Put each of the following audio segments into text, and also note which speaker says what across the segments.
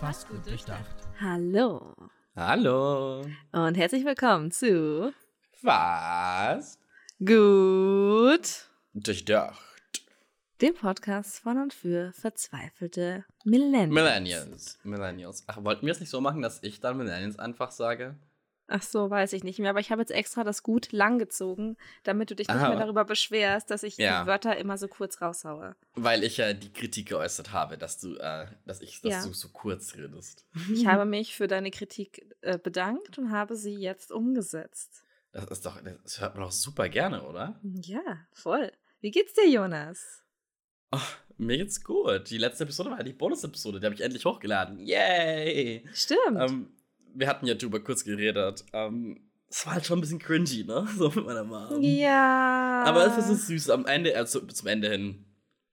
Speaker 1: Fast gut durchdacht.
Speaker 2: Hallo
Speaker 3: Hallo.
Speaker 2: und herzlich willkommen zu
Speaker 3: Was?
Speaker 2: Gut,
Speaker 3: Durchdacht.
Speaker 2: dem Podcast von und für verzweifelte Millennials.
Speaker 3: Millennials. Millennials. Ach, wollten wir es nicht so machen, dass ich dann Millennials einfach sage?
Speaker 2: Ach so, weiß ich nicht mehr, aber ich habe jetzt extra das Gut lang gezogen, damit du dich nicht
Speaker 3: Aha.
Speaker 2: mehr darüber beschwerst, dass ich
Speaker 3: Ja.
Speaker 2: die Wörter immer so kurz raushaue.
Speaker 3: Weil ich ja die Kritik geäußert habe, dass du, äh, dass ich, dass
Speaker 2: Ja.
Speaker 3: du so kurz redest.
Speaker 2: Ich habe mich für deine Kritik äh, bedankt und habe sie jetzt umgesetzt.
Speaker 3: Das ist doch, das hört man doch super gerne, oder?
Speaker 2: Ja, voll. Wie geht's dir, Jonas?
Speaker 3: Oh, mir geht's gut. Die letzte Episode war die Bonus-Episode, die habe ich endlich hochgeladen. Yay!
Speaker 2: Stimmt.
Speaker 3: Ähm, wir hatten ja drüber kurz geredet. Ähm, es war halt schon ein bisschen cringy, ne? So mit meiner Mom.
Speaker 2: ja.
Speaker 3: Aber es ist so süß. Am Ende, also zum Ende hin,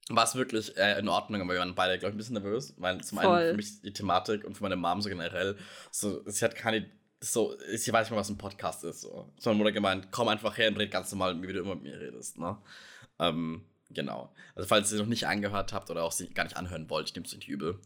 Speaker 3: war es wirklich äh, in Ordnung, aber wir waren beide, glaube ich, ein bisschen nervös, weil zum
Speaker 2: Voll.
Speaker 3: einen für mich die Thematik und für meine Mom so generell, so, sie hat keine, so, sie weiß nicht mal, was ein Podcast ist. So. So meine Mutter gemeint, komm einfach her und red ganz normal, wie du immer mit mir redest, ne? Ähm, genau. Also, falls ihr noch nicht angehört habt oder auch sie gar nicht anhören wollt, ich nehme es nicht übel.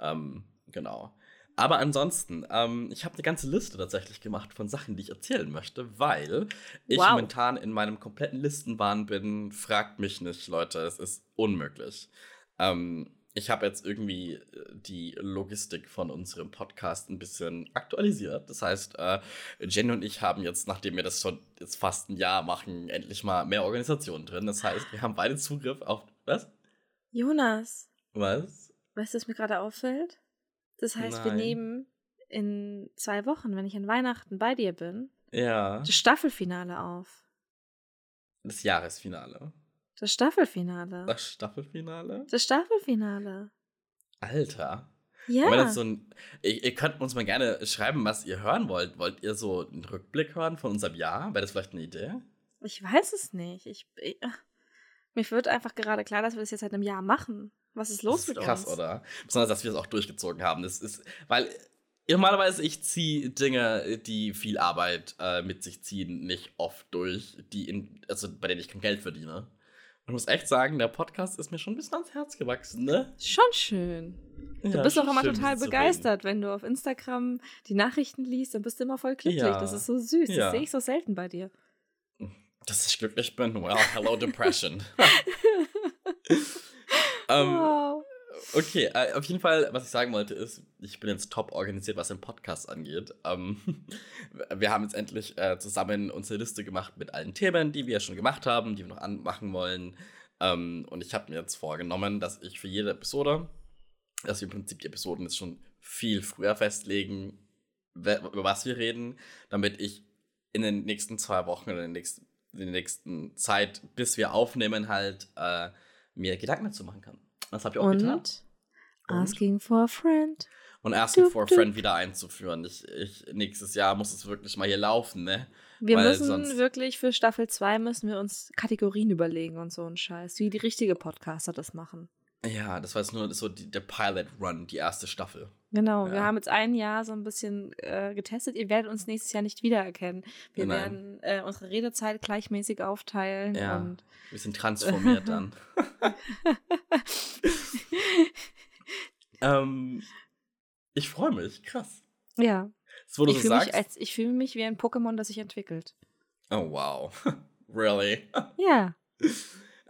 Speaker 3: Ähm, genau. Aber ansonsten, ähm, ich habe eine ganze Liste tatsächlich gemacht von Sachen, die ich erzählen möchte, weil ich
Speaker 2: Wow.
Speaker 3: momentan in meinem kompletten Listenbahn bin. Fragt mich nicht, Leute, es ist unmöglich. Ähm, ich habe jetzt irgendwie äh, die Logistik von unserem Podcast ein bisschen aktualisiert. Das heißt, äh, Jenny und ich haben jetzt, nachdem wir das schon jetzt fast ein Jahr machen, endlich mal mehr Organisation drin. Das heißt, wir haben beide Zugriff auf. Was?
Speaker 2: Jonas,
Speaker 3: Was?
Speaker 2: weißt du, was mir gerade auffällt? Das heißt, wir
Speaker 3: Nein.
Speaker 2: nehmen in zwei Wochen, wenn ich an Weihnachten bei dir bin,
Speaker 3: Ja.
Speaker 2: das Staffelfinale auf.
Speaker 3: Das Jahresfinale.
Speaker 2: Das Staffelfinale.
Speaker 3: Das Staffelfinale?
Speaker 2: Das Staffelfinale.
Speaker 3: Alter.
Speaker 2: Ja.
Speaker 3: So ein, ihr, ihr könnt uns mal gerne schreiben, was ihr hören wollt. Wollt ihr so einen Rückblick hören von unserem Jahr? Wäre das vielleicht eine Idee?
Speaker 2: ich weiß es nicht. Ich, ich, mir wird einfach gerade klar, dass wir das jetzt seit einem Jahr machen. Was ist los
Speaker 3: das
Speaker 2: mit
Speaker 3: ist krass,
Speaker 2: uns?
Speaker 3: oder? Besonders, dass wir es auch durchgezogen haben. Das ist, weil normalerweise ich ziehe Dinge, die viel Arbeit äh, mit sich ziehen, nicht oft durch, die in, also bei denen ich kein Geld verdiene. Und ich muss echt sagen, der Podcast ist mir schon ein bisschen ans Herz gewachsen, ne?
Speaker 2: Schon schön. Du
Speaker 3: Ja,
Speaker 2: bist auch immer total
Speaker 3: mit
Speaker 2: begeistert, wenn du auf Instagram die Nachrichten liest, dann bist du immer voll glücklich.
Speaker 3: Ja.
Speaker 2: Das ist so süß.
Speaker 3: Ja.
Speaker 2: Das sehe ich so selten bei dir.
Speaker 3: Dass ich glücklich bin. Well, hello, Depression. ähm,
Speaker 2: wow.
Speaker 3: Okay, äh, auf jeden Fall, was ich sagen wollte, ist, ich bin jetzt top organisiert, was den Podcast angeht. Ähm, wir haben jetzt endlich äh, zusammen unsere Liste gemacht mit allen Themen, die wir schon gemacht haben, die wir noch anmachen wollen. Ähm, und ich habe mir jetzt vorgenommen, dass ich für jede Episode, dass wir im Prinzip die Episoden jetzt schon viel früher festlegen, über was wir reden, damit ich in den nächsten zwei Wochen oder in der nächsten, in der nächsten Zeit, bis wir aufnehmen, halt äh, mir Gedanken dazu machen kann. Das habe ich auch getan.
Speaker 2: Und asking for a friend.
Speaker 3: Und Asking
Speaker 2: Dup,
Speaker 3: for a
Speaker 2: dup.
Speaker 3: Friend wieder einzuführen. Ich, ich, nächstes Jahr muss es wirklich mal hier laufen, ne?
Speaker 2: Wir
Speaker 3: Weil
Speaker 2: müssen wirklich für Staffel 2 müssen wir uns Kategorien überlegen und so ein Scheiß, wie die richtige Podcaster das machen.
Speaker 3: Ja, das war jetzt nur so die, der Pilot Run, die erste Staffel.
Speaker 2: Genau, wir
Speaker 3: Ja.
Speaker 2: haben jetzt ein Jahr so ein bisschen äh, getestet. Ihr werdet uns nächstes Jahr nicht wiedererkennen. Wir
Speaker 3: Nein.
Speaker 2: werden äh, unsere Redezeit gleichmäßig aufteilen
Speaker 3: Ja.
Speaker 2: und
Speaker 3: Wir sind transformiert dann. ähm, ich freue mich, krass.
Speaker 2: ja,
Speaker 3: Das, wo du
Speaker 2: ich
Speaker 3: so sagst.
Speaker 2: mich, als- ich fühle mich wie ein Pokémon, das sich entwickelt.
Speaker 3: oh, wow. really?
Speaker 2: Ja.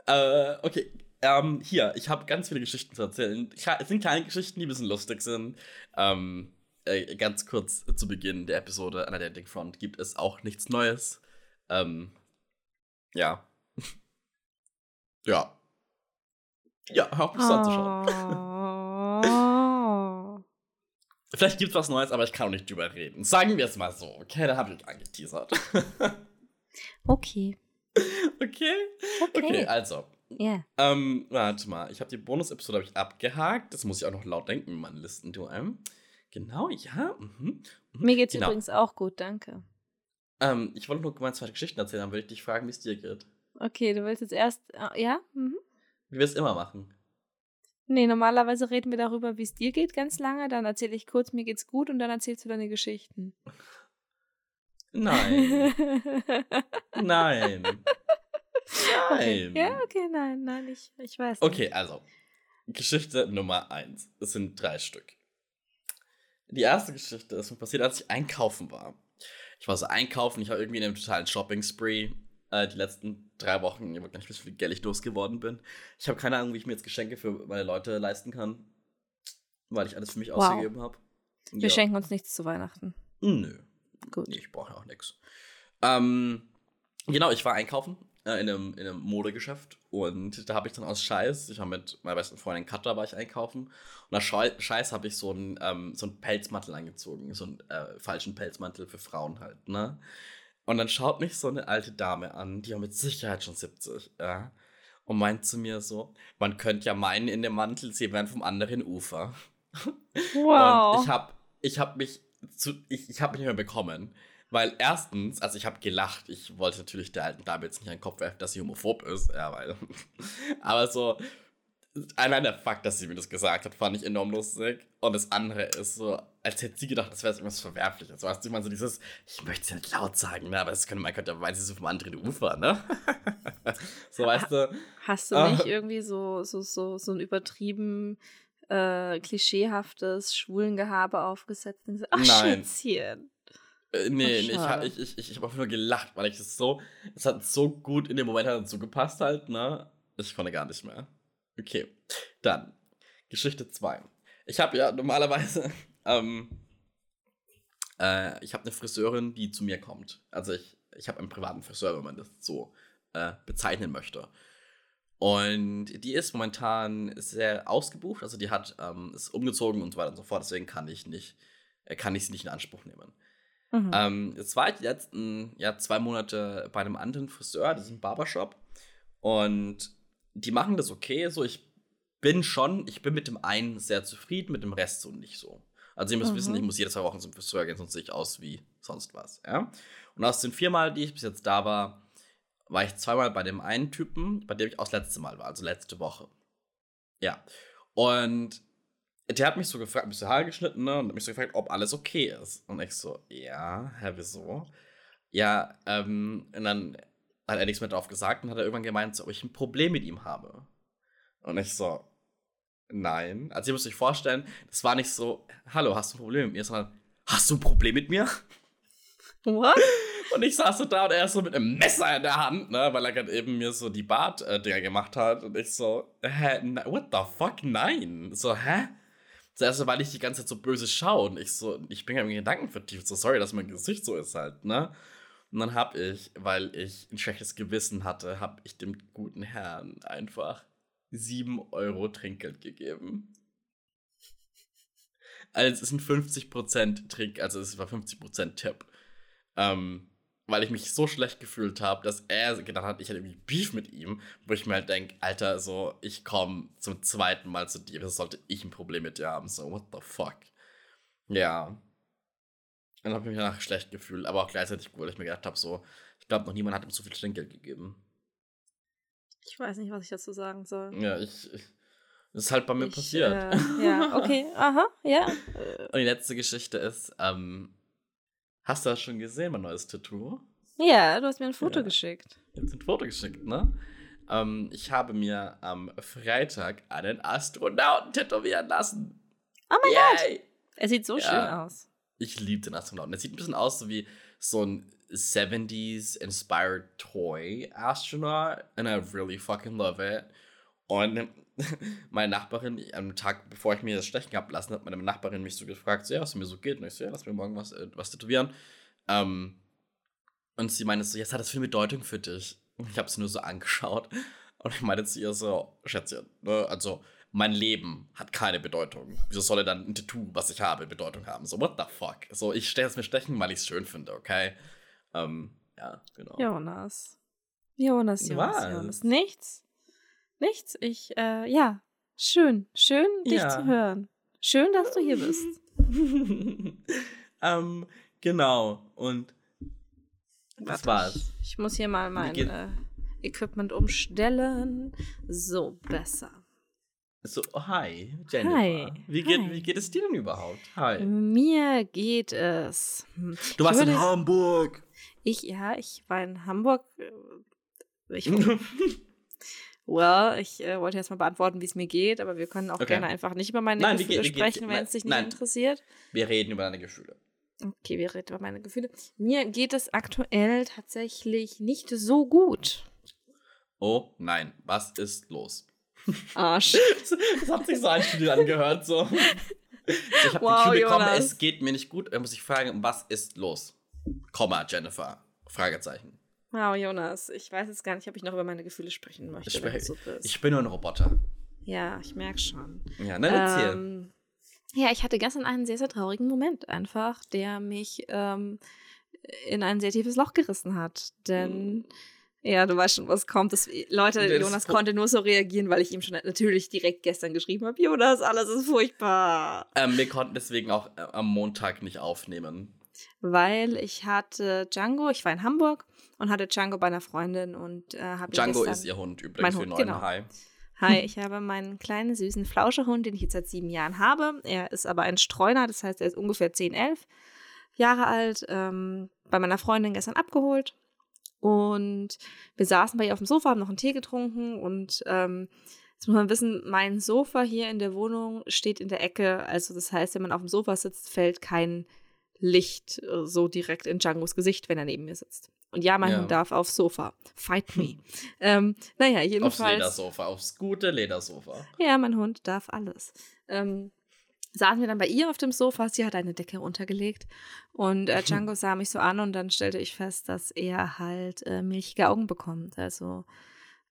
Speaker 3: Äh, okay. Ähm, hier, ich habe ganz viele Geschichten zu erzählen. Es sind kleine Geschichten, die ein bisschen lustig sind. Ähm, äh, ganz kurz zu Beginn der Episode an der Dating Front gibt es auch nichts Neues. Ähm, ja. ja. Ja, hör auf mich so anzuschauen.
Speaker 2: Oh.
Speaker 3: Vielleicht gibt es was Neues, aber ich kann auch nicht drüber reden. Sagen wir es mal so. Okay, da habe ich angeteasert.
Speaker 2: Okay.
Speaker 3: okay?
Speaker 2: Okay.
Speaker 3: Okay, also.
Speaker 2: Ja.
Speaker 3: Ähm, warte mal, ich habe die Bonus-Episode hab ich abgehakt. Das muss ich auch noch laut denken in meinen Listen, du. Ähm. Genau, ja. Mhm. mhm.
Speaker 2: Mir geht's
Speaker 3: Genau.
Speaker 2: übrigens auch gut, danke.
Speaker 3: Ähm, ich wollte nur meine zweite Geschichten erzählen, dann würde ich dich fragen, wie es dir geht.
Speaker 2: Okay, du willst jetzt erst. äh, Ja? Mhm.
Speaker 3: Wie wir es immer machen.
Speaker 2: Nee, normalerweise reden wir darüber, wie es dir geht, ganz lange. Dann erzähle ich kurz, mir geht's gut und dann erzählst du deine Geschichten.
Speaker 3: Nein. Nein. Nein.
Speaker 2: Ja, okay, nein, nein, ich, ich weiß.
Speaker 3: Okay, also. Geschichte Nummer eins. Es sind drei Stück. Die erste Geschichte ist mir passiert, als ich einkaufen war. Ich war so einkaufen, ich war irgendwie in einem totalen Shopping-Spree. Äh, die letzten drei Wochen, ich weiß gar nicht, wie viel Geld ich losgeworden bin. Ich habe keine Ahnung, wie ich mir jetzt Geschenke für meine Leute leisten kann, weil ich alles für mich
Speaker 2: Wow.
Speaker 3: ausgegeben habe.
Speaker 2: Wir schenken uns nichts zu Weihnachten.
Speaker 3: Nö.
Speaker 2: Gut.
Speaker 3: Ich brauche ja auch nichts. Ähm, genau, ich war einkaufen äh, in, einem, in einem Modegeschäft und da habe ich dann aus Scheiß, ich war mit meiner besten Freundin Katja war ich einkaufen und aus Schei- Scheiß habe ich so einen, ähm, so einen Pelzmantel angezogen, so einen äh, falschen Pelzmantel für Frauen halt, ne? Und dann schaut mich so eine alte Dame an, die war mit Sicherheit schon 70, ja, und meint zu mir so, man könnte ja meinen, in dem Mantel, sie wären vom anderen Ufer.
Speaker 2: Wow.
Speaker 3: Und ich habe ich hab mich, zu, ich, ich hab mich nicht mehr bekommen. Weil erstens, also ich habe gelacht, ich wollte natürlich der alten Dame jetzt nicht an den Kopf werfen, dass sie homophob ist, ja, weil. Aber so, allein der Fakt, dass sie mir das gesagt hat, fand ich enorm lustig. Und das andere ist so, als hätte sie gedacht, das wäre irgendwas Verwerfliches. Weißt du, ich meine, so dieses, ich möchte es ja nicht laut sagen, ne, aber das könnte man könnte meinen, sie ist vom anderen Ufer, ne? so, weißt du.
Speaker 2: Hast du
Speaker 3: Ah.
Speaker 2: nicht irgendwie so, so, so, so ein übertrieben äh, klischeehaftes Schwulengehabe aufgesetzt und gesagt, ach
Speaker 3: Nein.
Speaker 2: Schätzchen.
Speaker 3: Äh, nee, nee, ich,
Speaker 2: schade.
Speaker 3: hab- ich, ich, ich, habe einfach nur gelacht, weil ich es so, es hat so gut in dem Moment halt so gepasst halt, ne? Ich konnte gar nicht mehr. Okay, dann Geschichte 2. Ich habe ja normalerweise, ähm, äh, ich habe eine Friseurin, die zu mir kommt. Also ich, ich habe einen privaten Friseur, wenn man das so äh, bezeichnen möchte. Und die ist momentan sehr ausgebucht, also die hat, ähm, ist umgezogen und so weiter und so fort, deswegen kann ich nicht, äh, kann ich sie nicht in Anspruch nehmen.
Speaker 2: Mhm.
Speaker 3: Ähm, jetzt war ich die letzten ja, zwei Monate bei einem anderen Friseur, das ist ein Barbershop. Und die machen das okay. So, ich bin schon, ich bin mit dem einen sehr zufrieden, mit dem Rest so nicht so. Also ihr müsst
Speaker 2: Mhm.
Speaker 3: wissen, ich muss jede zwei Wochen zum Friseur gehen, sonst sehe ich aus wie sonst was. Ja? Und aus den viermal, die ich bis jetzt da war, war ich zweimal bei dem einen Typen, bei dem ich auch das letzte Mal war, also letzte Woche. Ja. Und der hat mich so gefragt, bist du Haare geschnitten, ne? Und hat mich so gefragt, ob alles okay ist. Und ich so, ja, hä, wieso? Ja, ähm, und dann hat er nichts mehr drauf gesagt und hat er irgendwann gemeint, so, ob ich ein Problem mit ihm habe. Und ich so, nein. Also ihr müsst euch vorstellen, das war nicht so, hallo, hast du ein Problem mit mir, sondern, hast du ein Problem mit mir?
Speaker 2: What?
Speaker 3: Und ich saß so da und er ist so mit einem Messer in der Hand, ne, weil er gerade eben mir so die Bart-Dinger gemacht hat. Und ich so, hä, what the fuck, nein. So, hä? Zuerst, weil ich die ganze Zeit so böse schaue und ich so, ich bin ja irgendwie Gedanken vertieft, so sorry, dass mein Gesicht so ist halt, ne? Und dann hab ich, weil ich ein schlechtes Gewissen hatte, hab ich dem guten Herrn einfach 7 Euro Trinkgeld gegeben. Also es ein 50% Trick, also es war 50% Tipp. Ähm, weil ich mich so schlecht gefühlt habe, dass er gedacht hat, ich hätte irgendwie Beef mit ihm, wo ich mir halt denke, Alter, so, ich komme zum zweiten Mal zu dir, das sollte ich ein Problem mit dir haben. So, what the fuck? Ja. Dann habe ich mich danach schlecht gefühlt, aber auch gleichzeitig gut, weil ich mir gedacht habe, so, ich glaube, noch niemand hat ihm so viel Trinkgeld gegeben.
Speaker 2: Ich weiß nicht, was ich dazu sagen soll.
Speaker 3: Ja, ich. ich das ist halt bei mir
Speaker 2: Ich,
Speaker 3: passiert.
Speaker 2: Äh, ja, okay, aha, ja.
Speaker 3: Und die letzte Geschichte ist, ähm, hast du das schon gesehen, mein neues Tattoo?
Speaker 2: ja, du hast mir ein Foto
Speaker 3: Ja.
Speaker 2: geschickt.
Speaker 3: Jetzt ein Foto geschickt, ne? Ähm, ich habe mir am Freitag einen Astronauten tätowieren lassen.
Speaker 2: Oh mein
Speaker 3: Yay!
Speaker 2: Er sieht so
Speaker 3: Ja.
Speaker 2: schön aus.
Speaker 3: Ich liebe den Astronauten. Der sieht ein bisschen aus so wie so ein 70s inspired toy astronaut. And I really fucking love it. Und meine Nachbarin, am Tag, bevor ich mir das stechen habe lassen, hat meine Nachbarin mich so gefragt, so, ja, was mir so geht. Und ich so, ja, lass mir morgen was, äh, was tätowieren. Ähm, und sie meinte so, jetzt hat das viel Bedeutung für dich. Und ich habe sie nur so angeschaut. Und ich meinte zu ihr so, Schätzchen, ne, also mein Leben hat keine Bedeutung. Wieso soll dann ein Tattoo, was ich habe, Bedeutung haben? So, what the fuck? So, ich stelle es mir stechen, weil ich es schön finde, okay? Ähm, ja, genau.
Speaker 2: Jonas. Jonas, Jonas? Jonas. Nichts. Nichts. Ich, äh, ja. Schön. Schön, dich
Speaker 3: Ja.
Speaker 2: zu hören. Schön, dass du hier bist.
Speaker 3: ähm, genau. Und das
Speaker 2: Warte,
Speaker 3: war's.
Speaker 2: Ich, ich muss hier mal mein äh, Equipment umstellen. So, besser.
Speaker 3: So, oh, hi, Jennifer.
Speaker 2: Hi,
Speaker 3: Wie geht,
Speaker 2: hi.
Speaker 3: wie geht es dir denn überhaupt? Hi.
Speaker 2: Mir geht es.
Speaker 3: Du warst in Hamburg.
Speaker 2: Ich, ja, ich war in Hamburg. äh, Ich, Well, ich äh, wollte jetzt mal beantworten, wie es mir geht, aber wir können auch
Speaker 3: Okay.
Speaker 2: gerne einfach nicht über meine
Speaker 3: Nein,
Speaker 2: Gefühle
Speaker 3: geht-
Speaker 2: sprechen, wenn es dich nicht
Speaker 3: nein.
Speaker 2: interessiert.
Speaker 3: Wir reden über deine Gefühle.
Speaker 2: Okay, wir reden über meine Gefühle. Mir geht es aktuell tatsächlich nicht so gut.
Speaker 3: Oh nein, was ist los?
Speaker 2: Arsch.
Speaker 3: Das hat sich so einstudiert angehört, so. Ich habe
Speaker 2: Wow,
Speaker 3: die Cue bekommen,
Speaker 2: Jonas.
Speaker 3: es geht mir nicht gut. Da muss ich fragen, was ist los? Komma, Jennifer. Fragezeichen.
Speaker 2: Wow, Jonas, ich weiß jetzt gar nicht, ob ich noch über meine Gefühle sprechen möchte.
Speaker 3: Ich,
Speaker 2: so ist.
Speaker 3: ich bin nur ein Roboter.
Speaker 2: ja, ich merke schon.
Speaker 3: Ja, dann erzähl.
Speaker 2: Ähm, ja, ich hatte gestern einen sehr, sehr traurigen Moment einfach, der mich ähm, in ein sehr tiefes Loch gerissen hat. Denn, ja, du weißt schon, was kommt. Das, Leute,
Speaker 3: Das-
Speaker 2: Jonas konnte nur so reagieren, weil ich ihm schon natürlich direkt gestern geschrieben habe, Jonas, alles ist furchtbar.
Speaker 3: Ähm, wir konnten deswegen auch äh, am Montag nicht aufnehmen.
Speaker 2: Weil ich hatte Django, ich war in Hamburg und hatte Django bei einer Freundin und äh, habe
Speaker 3: Django ist ihr Hund übrigens,
Speaker 2: Mein
Speaker 3: für
Speaker 2: Hund,
Speaker 3: neuen
Speaker 2: genau.
Speaker 3: Hai.
Speaker 2: Hi, ich habe meinen kleinen, süßen Flauschehund, den ich jetzt seit sieben Jahren habe. Er ist aber ein Streuner, das heißt, er ist ungefähr 10, 11 Jahre alt, ähm, bei meiner Freundin gestern abgeholt. Und wir saßen bei ihr auf dem Sofa, haben noch einen Tee getrunken und ähm, jetzt muss man wissen, mein Sofa hier in der Wohnung steht in der Ecke. Also das heißt, wenn man auf dem Sofa sitzt, fällt kein Licht äh, so direkt in Djangos Gesicht, wenn er neben mir sitzt. Und ja, mein
Speaker 3: Ja.
Speaker 2: Hund darf aufs Sofa. Fight me. ähm, naja,
Speaker 3: Aufs
Speaker 2: jedenfalls.
Speaker 3: Ledersofa, aufs gute Ledersofa.
Speaker 2: Ja, mein Hund darf alles. Ähm, saßen wir dann bei ihr auf dem Sofa, sie hat eine Decke runtergelegt und äh, Django sah mich so an und dann stellte ich fest, dass er halt äh, milchige Augen bekommt, also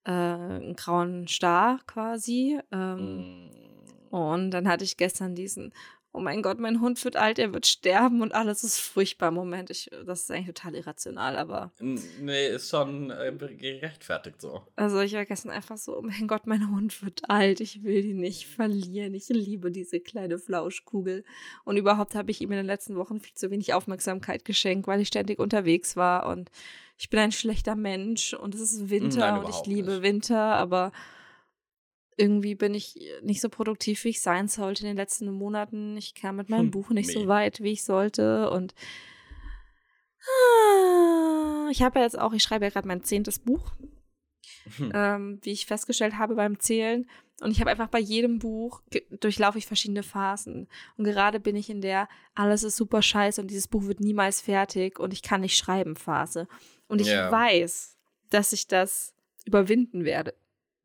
Speaker 2: äh, einen grauen Star quasi. Ähm,
Speaker 3: Mm.
Speaker 2: Und dann hatte ich gestern diesen, oh mein Gott, mein Hund wird alt, er wird sterben und alles ist furchtbar. Moment, ich, das ist eigentlich total irrational, aber
Speaker 3: Nee, ist schon äh, gerechtfertigt so.
Speaker 2: Also ich war gestern einfach so, oh mein Gott, mein Hund wird alt, ich will ihn nicht verlieren. Ich liebe diese kleine Flauschkugel. Und überhaupt habe ich ihm in den letzten Wochen viel zu wenig Aufmerksamkeit geschenkt, weil ich ständig unterwegs war und ich bin ein schlechter Mensch und es ist Winter
Speaker 3: Nein,
Speaker 2: und ich liebe
Speaker 3: nicht.
Speaker 2: Winter, aber irgendwie bin ich nicht so produktiv, wie ich sein sollte in den letzten Monaten. Ich kam mit meinem
Speaker 3: Hm,
Speaker 2: Buch nicht
Speaker 3: meh.
Speaker 2: so weit, wie ich sollte und Ah, ich habe ja jetzt auch, ich schreibe ja gerade mein zehntes Buch
Speaker 3: Hm.
Speaker 2: ähm, wie ich festgestellt habe beim Zählen. Und ich habe einfach bei jedem Buch durchlaufe ich verschiedene Phasen. Und gerade bin ich in der alles ist super scheiße und dieses Buch wird niemals fertig und ich kann nicht schreiben Phase. Und ich
Speaker 3: Ja.
Speaker 2: weiß, dass ich das überwinden werde.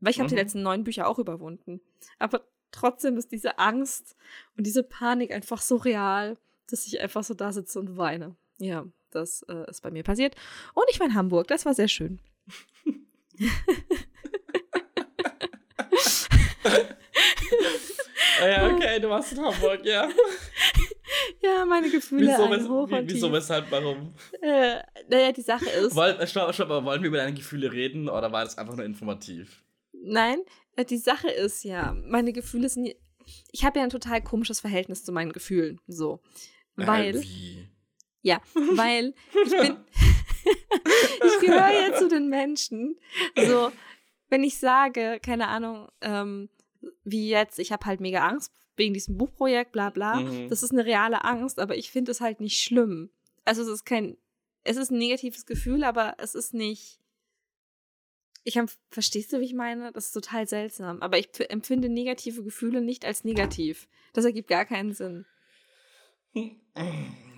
Speaker 2: Weil ich habe die
Speaker 3: Mhm.
Speaker 2: letzten neun Bücher auch überwunden. Aber trotzdem ist diese Angst und diese Panik einfach so real, dass ich einfach so da sitze und weine. Ja, das äh, ist bei mir passiert. Und ich war in Hamburg. Das war sehr schön.
Speaker 3: Ah ja, okay, du warst in Hamburg, ja.
Speaker 2: Ja, meine Gefühle
Speaker 3: Wieso,
Speaker 2: ein Hoch und
Speaker 3: wieso
Speaker 2: Tief.
Speaker 3: weshalb, warum?
Speaker 2: Äh, naja, die Sache ist,
Speaker 3: Wollen, stopp, stopp, aber wollen wir über deine Gefühle reden oder war das einfach nur informativ?
Speaker 2: Nein, äh, die Sache ist ja, meine Gefühle sind, ich habe ja ein total komisches Verhältnis zu meinen Gefühlen, so, weil,
Speaker 3: Äh, wie?
Speaker 2: ja, weil ich bin, ich gehöre ja zu den Menschen, so, wenn ich sage, keine Ahnung, ähm, wie jetzt, ich habe halt mega Angst wegen diesem Buchprojekt, bla bla,
Speaker 3: Mhm.
Speaker 2: das ist eine reale Angst, aber ich finde es halt nicht schlimm. Also es ist kein, es ist ein negatives Gefühl, aber es ist nicht. Ich hab, verstehst du, wie ich meine? Das ist total seltsam. Aber ich empfinde negative Gefühle nicht als negativ. Das ergibt gar keinen Sinn.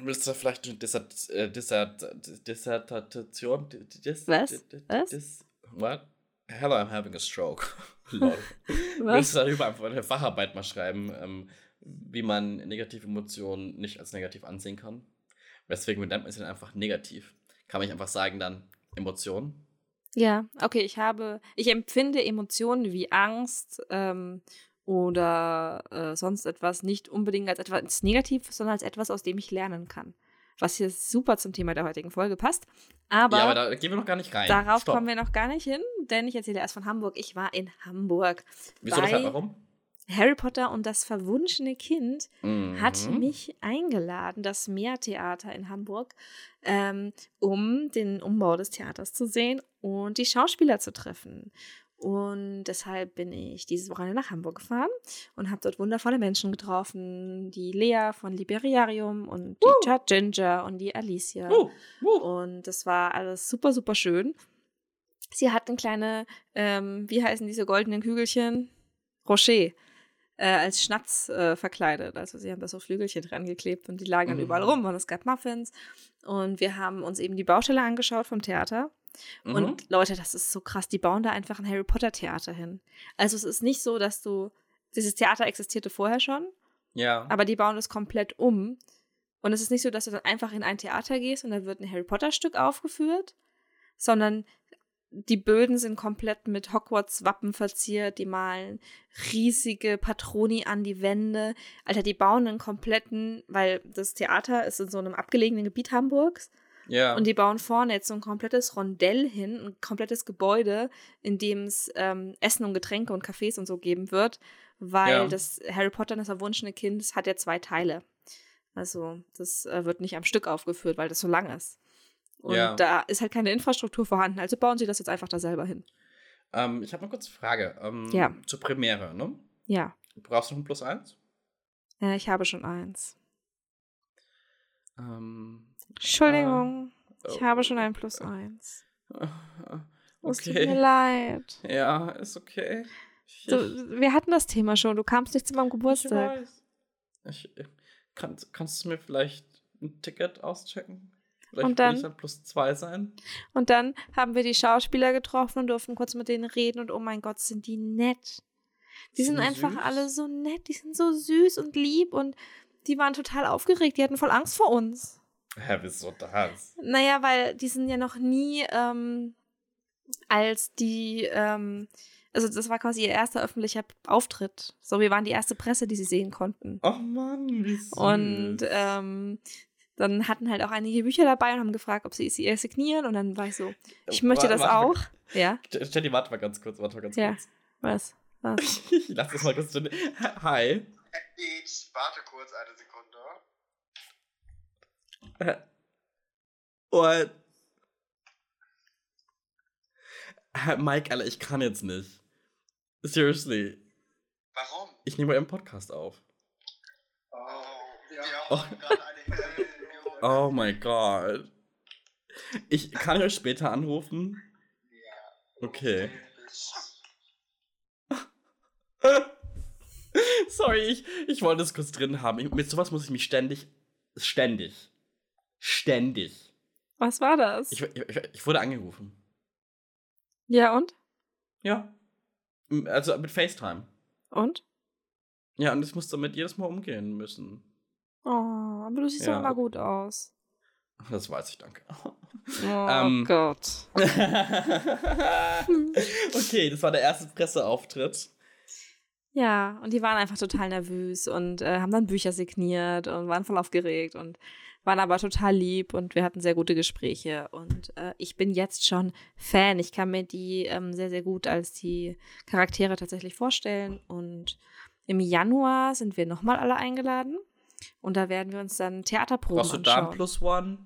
Speaker 3: Willst du vielleicht eine Dissert, äh, Dissert, Dissertation? Dis,
Speaker 2: Was? Was?
Speaker 3: Dis, what? Hello, I'm having a stroke. Lol. Willst du darüber einfach eine Facharbeit mal schreiben, ähm, wie man negative Emotionen nicht als negativ ansehen kann? Weswegen nennt man sie dann einfach negativ? Kann man nicht einfach sagen dann Emotionen?
Speaker 2: Ja, okay, ich habe, ich empfinde Emotionen wie Angst ähm, oder äh, sonst etwas nicht unbedingt als etwas negativ, sondern als etwas, aus dem ich lernen kann. Was hier super zum Thema der heutigen Folge passt. Aber,
Speaker 3: ja, aber da gehen wir noch gar nicht rein.
Speaker 2: darauf
Speaker 3: Stopp.
Speaker 2: kommen wir noch gar nicht hin, denn ich erzähle erst von Hamburg. Ich war in Hamburg.
Speaker 3: Wieso,
Speaker 2: bei
Speaker 3: weshalb, warum?
Speaker 2: Harry Potter und das verwunschene Kind hat
Speaker 3: Mhm.
Speaker 2: mich eingeladen, das Meertheater in Hamburg, ähm, um den Umbau des Theaters zu sehen und die Schauspieler zu treffen. Und deshalb bin ich dieses Wochenende nach Hamburg gefahren und habe dort wundervolle Menschen getroffen. Die Lea von Liberiarium und die Chad Ginger und die Alicia.
Speaker 3: Uh, uh.
Speaker 2: Und das war alles super, super schön. sie hatten kleine, ähm, wie heißen diese goldenen Kügelchen? Rocher. Äh, als Schnatz äh, verkleidet. Also sie haben da so Flügelchen dran geklebt und die lagen dann
Speaker 3: Mhm.
Speaker 2: überall rum und es gab Muffins. Und wir haben uns eben die Baustelle angeschaut vom Theater.
Speaker 3: Mhm.
Speaker 2: Und Leute, das ist so krass. Die bauen da einfach ein Harry Potter Theater hin. Also es ist nicht so, dass du. Dieses Theater existierte vorher schon,
Speaker 3: ja.
Speaker 2: aber die bauen das komplett um. Und es ist nicht so, dass du dann einfach in ein Theater gehst und da wird ein Harry Potter Stück aufgeführt, sondern die Böden sind komplett mit Hogwarts-Wappen verziert. Die malen riesige Patroni an die Wände. Alter, die bauen einen kompletten, weil das Theater ist in so einem abgelegenen Gebiet Hamburgs.
Speaker 3: ja.
Speaker 2: Und die bauen vorne jetzt so ein komplettes Rondell hin, ein komplettes Gebäude, in dem es ähm, Essen und Getränke und Cafés und so geben wird, weil
Speaker 3: Ja.
Speaker 2: das Harry Potter und das erwunschene Kind das hat ja zwei Teile. Also das äh, wird nicht am Stück aufgeführt, weil das so lang ist. Und
Speaker 3: Ja.
Speaker 2: da ist halt keine Infrastruktur vorhanden, also bauen sie das jetzt einfach da selber hin.
Speaker 3: ähm, ich habe eine kurze Frage. Ähm,
Speaker 2: Ja.
Speaker 3: Zur Premiere, ne?
Speaker 2: Ja,
Speaker 3: Brauchst du noch ein Plus eins?
Speaker 2: äh, ich habe schon eins.
Speaker 3: Ähm,
Speaker 2: Entschuldigung,
Speaker 3: oh,
Speaker 2: ich habe schon ein Plus eins.
Speaker 3: äh,
Speaker 2: Es tut mir
Speaker 3: Okay.
Speaker 2: leid.
Speaker 3: Ja, ist okay. Ich,
Speaker 2: wir hatten das Thema schon, du kamst nicht zu meinem
Speaker 3: ich
Speaker 2: Geburtstag.
Speaker 3: weiß. Ich, kann, kannst du mir vielleicht ein Ticket auschecken? Vielleicht
Speaker 2: Und dann-
Speaker 3: dann plus zwei sein.
Speaker 2: Und dann haben wir die Schauspieler getroffen und durften kurz mit denen reden und oh mein Gott, sind die nett. Die sind
Speaker 3: Sind
Speaker 2: einfach
Speaker 3: süß?
Speaker 2: alle so nett, die sind so süß und lieb und die waren total aufgeregt, die hatten voll Angst vor uns.
Speaker 3: Hä, wieso das?
Speaker 2: Naja, weil die sind ja noch nie ähm, als die, ähm, also das war quasi ihr erster öffentlicher Auftritt. So, wir waren die erste Presse, die sie sehen konnten.
Speaker 3: Oh Mann, wie süß.
Speaker 2: Und ähm, dann hatten halt auch einige Bücher dabei und haben gefragt, ob sie sie ihr signieren. Und dann war ich so, ich möchte
Speaker 3: Warte,
Speaker 2: das
Speaker 3: warte mal.
Speaker 2: auch. Ja,
Speaker 3: Jenny, warte mal ganz kurz, warte mal ganz
Speaker 2: Ja.
Speaker 3: kurz.
Speaker 2: was? Was?
Speaker 3: Ich lass das mal kurz. Hi.
Speaker 1: Ich warte kurz eine Sekunde.
Speaker 3: What? Hä, Mike, Alter, ich kann jetzt nicht. Seriously.
Speaker 1: Warum?
Speaker 3: Ich nehme euren Podcast auf.
Speaker 1: Oh, wir
Speaker 3: Oh. Oh mein Gott. Ich kann euch später anrufen. Okay. Sorry, ich, ich wollte es kurz drin haben. Ich, mit sowas muss ich mich ständig. Ständig. Ständig.
Speaker 2: Was war das?
Speaker 3: Ich, ich, ich wurde angerufen.
Speaker 2: ja, und?
Speaker 3: Ja. Also mit FaceTime.
Speaker 2: Und?
Speaker 3: Ja, und ich muss damit jedes Mal umgehen müssen.
Speaker 2: Oh, aber du siehst
Speaker 3: Ja.
Speaker 2: doch immer gut aus.
Speaker 3: Das weiß ich, danke.
Speaker 2: Oh
Speaker 3: Ähm.
Speaker 2: Gott.
Speaker 3: okay, das war der erste Presseauftritt.
Speaker 2: Ja, und die waren einfach total nervös und äh, haben dann Bücher signiert und waren voll aufgeregt und waren aber total lieb und wir hatten sehr gute Gespräche. Und äh, ich bin jetzt schon Fan. Ich kann mir die ähm, sehr, sehr gut als die Charaktere tatsächlich vorstellen. Und im Januar sind wir nochmal alle eingeladen. Und da werden wir uns dann Theaterproben
Speaker 3: Brauchst du da
Speaker 2: anschauen.
Speaker 3: ein Plus One?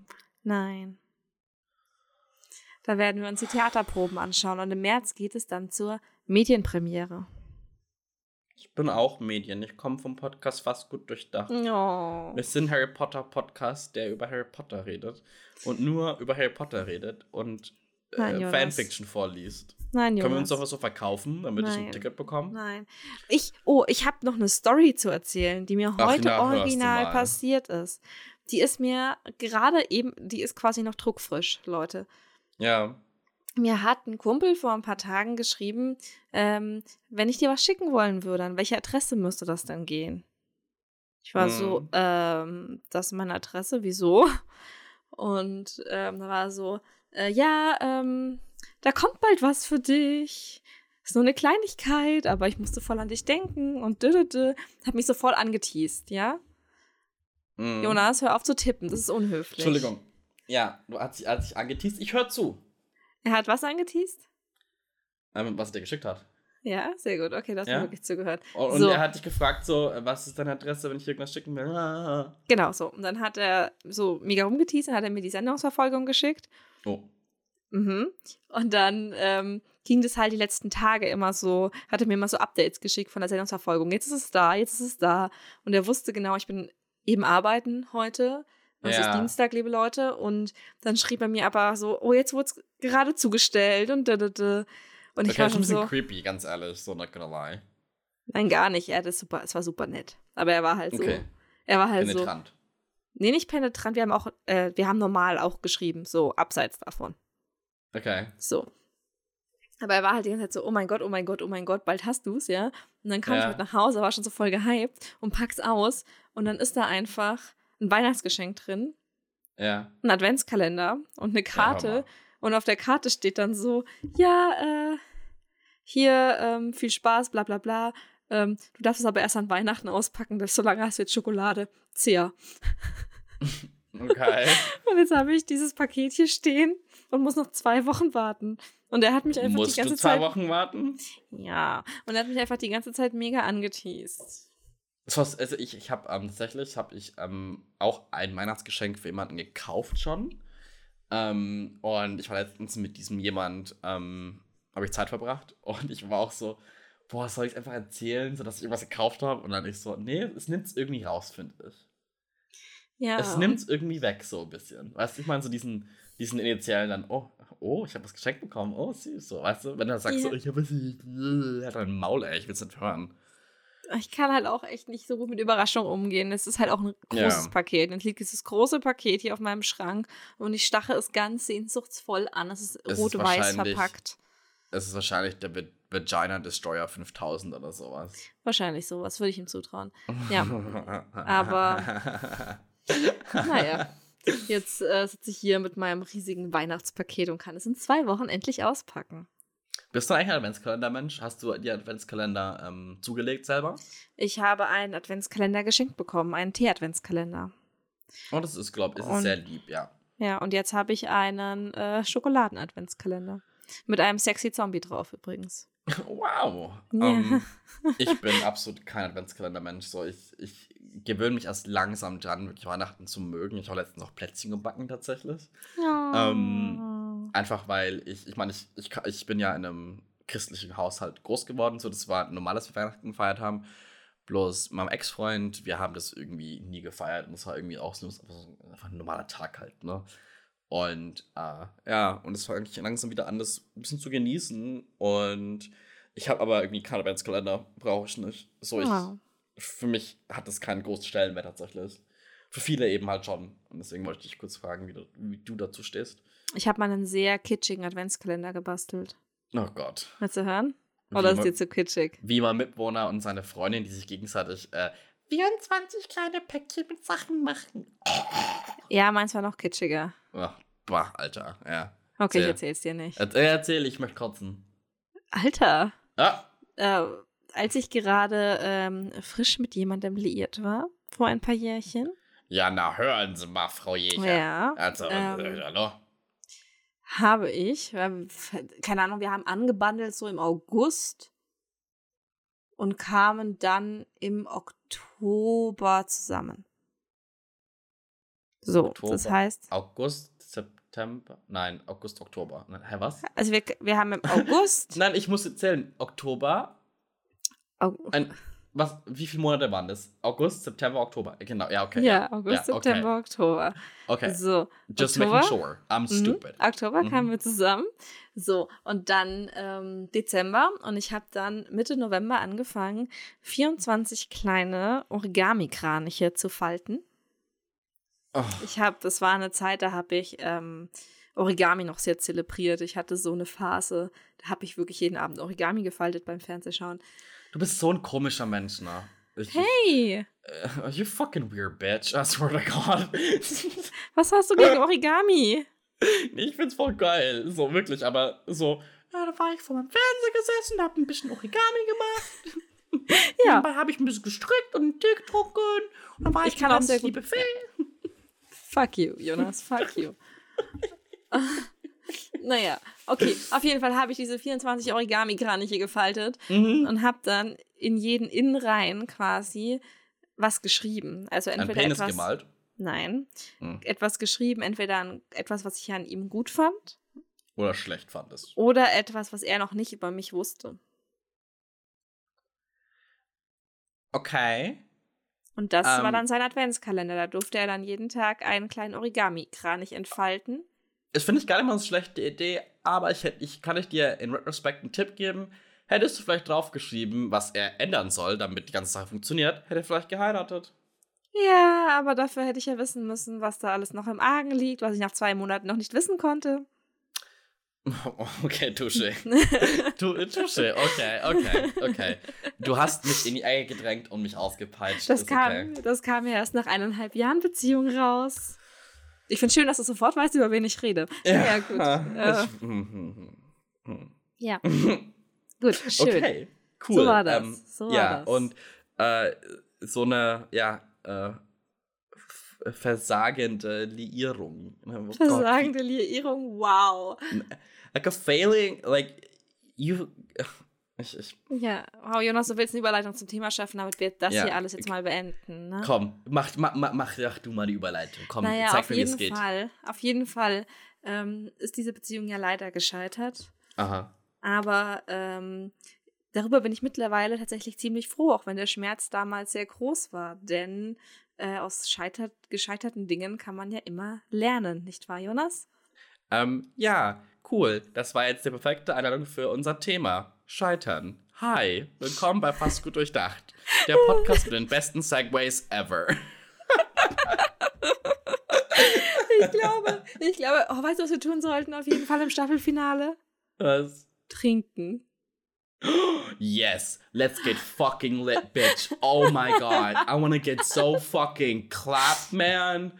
Speaker 2: Nein. Da werden wir uns die Theaterproben anschauen. Und im März geht es dann zur Medienpremiere.
Speaker 3: Ich bin auch Medien. Ich komme vom Podcast fast gut durchdacht.
Speaker 2: Oh.
Speaker 3: Wir sind Harry Potter Podcast, der über Harry Potter redet und nur über Harry Potter redet und
Speaker 2: Nein,
Speaker 3: äh. Fanfiction vorliest.
Speaker 2: Nein, Jonas.
Speaker 3: Können wir uns doch was so verkaufen, damit ich
Speaker 2: Nein.
Speaker 3: ein Ticket bekomme?
Speaker 2: Nein. Ich, oh, ich habe noch eine Story zu erzählen, die mir
Speaker 3: Ach,
Speaker 2: heute
Speaker 3: na, hörst du
Speaker 2: original passiert ist. Die ist mir gerade eben, die ist quasi noch druckfrisch, Leute.
Speaker 3: Ja.
Speaker 2: Mir hat ein Kumpel vor ein paar Tagen geschrieben, ähm, wenn ich dir was schicken wollen würde, an welche Adresse müsste das dann gehen? Ich war so,
Speaker 3: Hm.
Speaker 2: ähm, das ist meine Adresse, wieso? Und ähm, da war so, äh, ja, ähm, da kommt bald was für dich. Ist nur eine Kleinigkeit, aber ich musste voll an dich denken und dü. Hat mich so voll angeteased, ja?
Speaker 3: Mhm.
Speaker 2: Jonas, hör auf zu tippen, das ist unhöflich.
Speaker 3: Entschuldigung. Ja, du hast dich, hast dich angeteased. Ich höre zu.
Speaker 2: Er hat was angeteased?
Speaker 3: Ähm, was er dir geschickt hat.
Speaker 2: Ja, sehr gut. Okay, du hast
Speaker 3: Ja?
Speaker 2: mir wirklich zugehört.
Speaker 3: Und, und
Speaker 2: So.
Speaker 3: er hat dich gefragt, so, äh, was ist deine Adresse, wenn ich irgendwas schicken will?
Speaker 2: Genau, so. Und dann hat er so mega rumgeteased, dann hat er mir die Sendungsverfolgung geschickt.
Speaker 3: Oh.
Speaker 2: Mhm. Und dann ähm, ging das halt die letzten Tage immer so, hat er mir immer so Updates geschickt von der Sendungsverfolgung. Jetzt ist es da, jetzt ist es da. Und er wusste genau, ich bin eben arbeiten heute. Und es
Speaker 3: Ja.
Speaker 2: ist Dienstag, liebe Leute. Und dann schrieb er mir aber so, oh, jetzt wurde es gerade zugestellt und da, da, da. Und ich
Speaker 3: okay,
Speaker 2: war
Speaker 3: ist ein
Speaker 2: schon
Speaker 3: bisschen
Speaker 2: so,
Speaker 3: creepy, ganz ehrlich, so not gonna lie.
Speaker 2: nein, gar nicht. Er hat es super, es war super nett. Aber er war halt so,
Speaker 3: Okay,
Speaker 2: er war halt so,
Speaker 3: penetrant.
Speaker 2: Nee, nicht penetrant, wir haben auch, äh, wir haben normal auch geschrieben, so abseits davon.
Speaker 3: Okay.
Speaker 2: So. Aber er war halt die ganze Zeit so, oh mein Gott, oh mein Gott, oh mein Gott, bald hast du's, ja. Und dann kam ich
Speaker 3: Ja.
Speaker 2: halt nach Hause, war schon so voll gehypt und pack's aus. Und dann ist da einfach ein Weihnachtsgeschenk drin,
Speaker 3: Ja.
Speaker 2: ein Adventskalender und eine
Speaker 3: Ja,
Speaker 2: Karte.
Speaker 3: Hammer.
Speaker 2: und auf der Karte steht dann so, ja, äh, hier, ähm, viel Spaß, bla bla bla. Ähm, du darfst es aber erst an Weihnachten auspacken, das solange hast du jetzt Schokolade. Sehr.
Speaker 3: Okay.
Speaker 2: Und jetzt habe ich dieses Paket hier stehen und muss noch zwei Wochen warten. Und er hat mich einfach
Speaker 3: Musst
Speaker 2: die ganze
Speaker 3: du zwei
Speaker 2: Zeit.
Speaker 3: Wochen warten?
Speaker 2: Ja. Und er hat mich einfach die ganze Zeit mega angeteased.
Speaker 3: Also ich, ich habe ähm, tatsächlich habe ich ähm, auch ein Weihnachtsgeschenk für jemanden gekauft schon. Ähm, und ich war letztens mit diesem jemand, ähm, habe ich Zeit verbracht und ich war auch so, boah, soll ich es einfach erzählen, so dass ich irgendwas gekauft habe? Und dann ich so, nee, es nimmt es irgendwie raus, finde ich.
Speaker 2: Ja.
Speaker 3: Es nimmt es irgendwie weg, so ein bisschen. Weißt du, ich meine, so diesen, diesen initialen dann, oh, oh, ich habe was geschenkt bekommen, oh, süß, so, weißt du? Wenn du sagst,
Speaker 2: Ja.
Speaker 3: so, ich habe äh, hat ein Maul, ey, ich will's nicht hören.
Speaker 2: Ich kann halt auch echt nicht so gut mit Überraschungen umgehen. Es ist halt auch ein großes
Speaker 3: Ja.
Speaker 2: Paket. Jetzt liegt dieses große Paket hier auf meinem Schrank und ich stache es ganz sehnsuchtsvoll an. Es ist
Speaker 3: Es
Speaker 2: rot-weiß verpackt.
Speaker 3: Es ist wahrscheinlich der Vagina Destroyer 5000 oder sowas.
Speaker 2: Wahrscheinlich sowas, würde ich ihm zutrauen. Ja. Aber- Naja. Jetzt äh, sitze ich hier mit meinem riesigen Weihnachtspaket und kann es in zwei Wochen endlich auspacken.
Speaker 3: Bist du eigentlich ein Adventskalender-Mensch? Hast du die Adventskalender ähm, zugelegt selber?
Speaker 2: Ich habe einen Adventskalender geschenkt bekommen, einen Tee-Adventskalender.
Speaker 3: Oh, das ist, glaube ich, ist
Speaker 2: Und-
Speaker 3: sehr lieb, ja.
Speaker 2: Ja, und jetzt habe ich einen äh, Schokoladen-Adventskalender. Mit einem sexy Zombie drauf übrigens.
Speaker 3: Wow.
Speaker 2: Ja.
Speaker 3: Ähm, ich bin absolut kein Adventskalender-Mensch. So, ich, ich gewöhne mich erst langsam dran, wirklich Weihnachten zu mögen. Ich habe letztens noch Plätzchen gebacken tatsächlich. Ähm, Einfach weil ich, ich meine, ich, ich, ich bin ja in einem christlichen Haushalt groß geworden. So, das war normal, dass wir Weihnachten gefeiert haben. Bloß meinem Ex-Freund, wir haben das irgendwie nie gefeiert. Und das war irgendwie auch so so einfach ein normaler Tag halt, ne? Und äh, ja, und es war eigentlich langsam wieder an, das ein bisschen zu genießen. Und ich habe aber irgendwie keinen Adventskalender, brauche ich nicht. So, ich,
Speaker 2: Wow.
Speaker 3: für mich hat das keinen großen Stellenwert tatsächlich. Für viele eben halt schon. Und deswegen wollte ich dich kurz fragen, wie du, wie du dazu stehst.
Speaker 2: Ich habe mal einen sehr kitschigen Adventskalender gebastelt.
Speaker 3: Oh Gott.
Speaker 2: Willst du hören? Oder ist dir zu kitschig?
Speaker 3: wie mein Mitwohner und seine Freundin, die sich gegenseitig äh, 24 kleine Päckchen mit Sachen machen.
Speaker 2: Ja, meins war noch kitschiger.
Speaker 3: Oh, bah, Alter, ja.
Speaker 2: Okay, ich
Speaker 3: Erzähl.
Speaker 2: erzähl's dir nicht.
Speaker 3: Er, erzähl, ich möchte kotzen.
Speaker 2: Alter,
Speaker 3: Ja,
Speaker 2: äh, als ich gerade ähm, frisch mit jemandem liiert war, vor ein paar Jährchen,
Speaker 3: ja, na hören Sie mal, Frau Jäger.
Speaker 2: ja,
Speaker 3: Also,
Speaker 2: Ähm.
Speaker 3: äh, hallo?
Speaker 2: habe ich, ähm, keine Ahnung, wir haben angebandelt so im August und kamen dann im Oktober zusammen. So, das
Speaker 3: Oktober.
Speaker 2: heißt,
Speaker 3: August, September, nein, August, Oktober. Ne, Hä, was?
Speaker 2: also wir, wir haben im August,
Speaker 3: Nein, ich muss erzählen. Oktober,
Speaker 2: Au-
Speaker 3: ein, was, wie viele Monate waren das? August, September, Oktober. Genau, ja, okay.
Speaker 2: ja, August,
Speaker 3: ja, okay.
Speaker 2: September, Oktober.
Speaker 3: Okay,
Speaker 2: So,
Speaker 3: just
Speaker 2: Oktober?
Speaker 3: making sure. I'm
Speaker 2: Mhm.
Speaker 3: stupid.
Speaker 2: Oktober
Speaker 3: Mhm.
Speaker 2: kamen wir zusammen. So, und dann ähm, Dezember und ich habe dann Mitte November angefangen, 24 kleine Origami-Kraniche zu falten.
Speaker 3: Oh,
Speaker 2: Ich habe, das war eine Zeit, da habe ich ähm, Origami noch sehr zelebriert. Ich hatte so eine Phase, da habe ich wirklich jeden Abend Origami gefaltet beim Fernsehschauen.
Speaker 3: du bist so ein komischer Mensch, ne? Ich,
Speaker 2: Hey,
Speaker 3: Uh, you fucking weird bitch, I swear to God.
Speaker 2: was hast du gegen Origami?
Speaker 3: ich find's voll geil. So, wirklich, aber so. Ja, da war ich vor meinem Fernseher gesessen, hab ein bisschen Origami gemacht.
Speaker 2: Ja,
Speaker 3: Dabei habe ich ein bisschen gestrickt und einen Tee getrunken. Und dann war
Speaker 2: Ich
Speaker 3: ich,
Speaker 2: kann auch sehr gut-
Speaker 3: liebe Fee.
Speaker 2: Fuck you, Jonas, fuck you. naja, okay. Auf jeden Fall habe ich diese 24 Origami-Kraniche gefaltet
Speaker 3: Mhm.
Speaker 2: und habe dann in jeden Innenreihen quasi was geschrieben. Also
Speaker 3: Ein
Speaker 2: entweder
Speaker 3: Penis
Speaker 2: etwas,
Speaker 3: gemalt.
Speaker 2: Nein,
Speaker 3: Hm.
Speaker 2: etwas geschrieben, entweder an, etwas, was ich an ihm gut fand
Speaker 3: Oder schlecht fandest.
Speaker 2: oder etwas, was er noch nicht über mich wusste.
Speaker 3: Okay.
Speaker 2: Und das war
Speaker 3: Ähm.
Speaker 2: dann sein Adventskalender. Da durfte er dann jeden Tag einen kleinen Origami-Kranich entfalten.
Speaker 3: Das finde ich gar nicht mal so eine schlechte Idee, aber ich, hätt- ich kann ich dir in Retrospect einen Tipp geben. Hättest du vielleicht draufgeschrieben, was er ändern soll, damit die ganze Sache funktioniert, hätte er vielleicht geheiratet.
Speaker 2: Ja, aber dafür hätte ich ja wissen müssen, was da alles noch im Argen liegt, was ich nach zwei Monaten noch nicht wissen konnte.
Speaker 3: Okay, Touche. Tu- Touche, okay, okay, okay. Du hast mich in die Ecke gedrängt und mich ausgepeitscht.
Speaker 2: Das kam,
Speaker 3: okay.
Speaker 2: das kam ja erst nach eineinhalb Jahren Beziehung raus. Ich finde schön, dass du sofort weißt, über wen ich rede. Ja, gut. Äh,
Speaker 3: Ich, hm, hm, hm,
Speaker 2: ja,
Speaker 3: hm.
Speaker 2: gut, schön.
Speaker 3: Okay, cool.
Speaker 2: So war das,
Speaker 3: Ähm,
Speaker 2: so war
Speaker 3: ja,
Speaker 2: das.
Speaker 3: und äh, so eine, ja, äh, versagende Liierung. Oh Gott,
Speaker 2: Versagende Liierung, wow.
Speaker 3: Like a failing, like, you. Ich, ich,
Speaker 2: Ja, wow, Jonas, du willst eine Überleitung zum Thema schaffen, damit wir das
Speaker 3: Ja,
Speaker 2: hier alles jetzt mal beenden. Ne?
Speaker 3: komm, mach, mach, mach, mach, du mal die Überleitung. Komm,
Speaker 2: naja,
Speaker 3: zeig
Speaker 2: auf
Speaker 3: mir, wie es
Speaker 2: jeden
Speaker 3: geht.
Speaker 2: Fall, auf jeden Fall ähm, ist diese Beziehung ja leider gescheitert.
Speaker 3: Aha.
Speaker 2: Aber ähm, darüber bin ich mittlerweile tatsächlich ziemlich froh, auch wenn der Schmerz damals sehr groß war. Denn äh, aus scheitert, gescheiterten Dingen kann man ja immer lernen, nicht wahr, Jonas?
Speaker 3: Ähm, ja, cool. Das war jetzt die perfekte Einladung für unser Thema. Scheitern. Hi, willkommen bei Fast gut durchdacht. Der Podcast mit den besten Segways ever.
Speaker 2: Ich glaube, ich glaube, oh, weißt du, was wir tun sollten auf jeden Fall im Staffelfinale?
Speaker 3: Was?
Speaker 2: Trinken.
Speaker 3: Yes, let's get fucking lit, bitch. Oh my god, I wanna get so fucking clapped, man.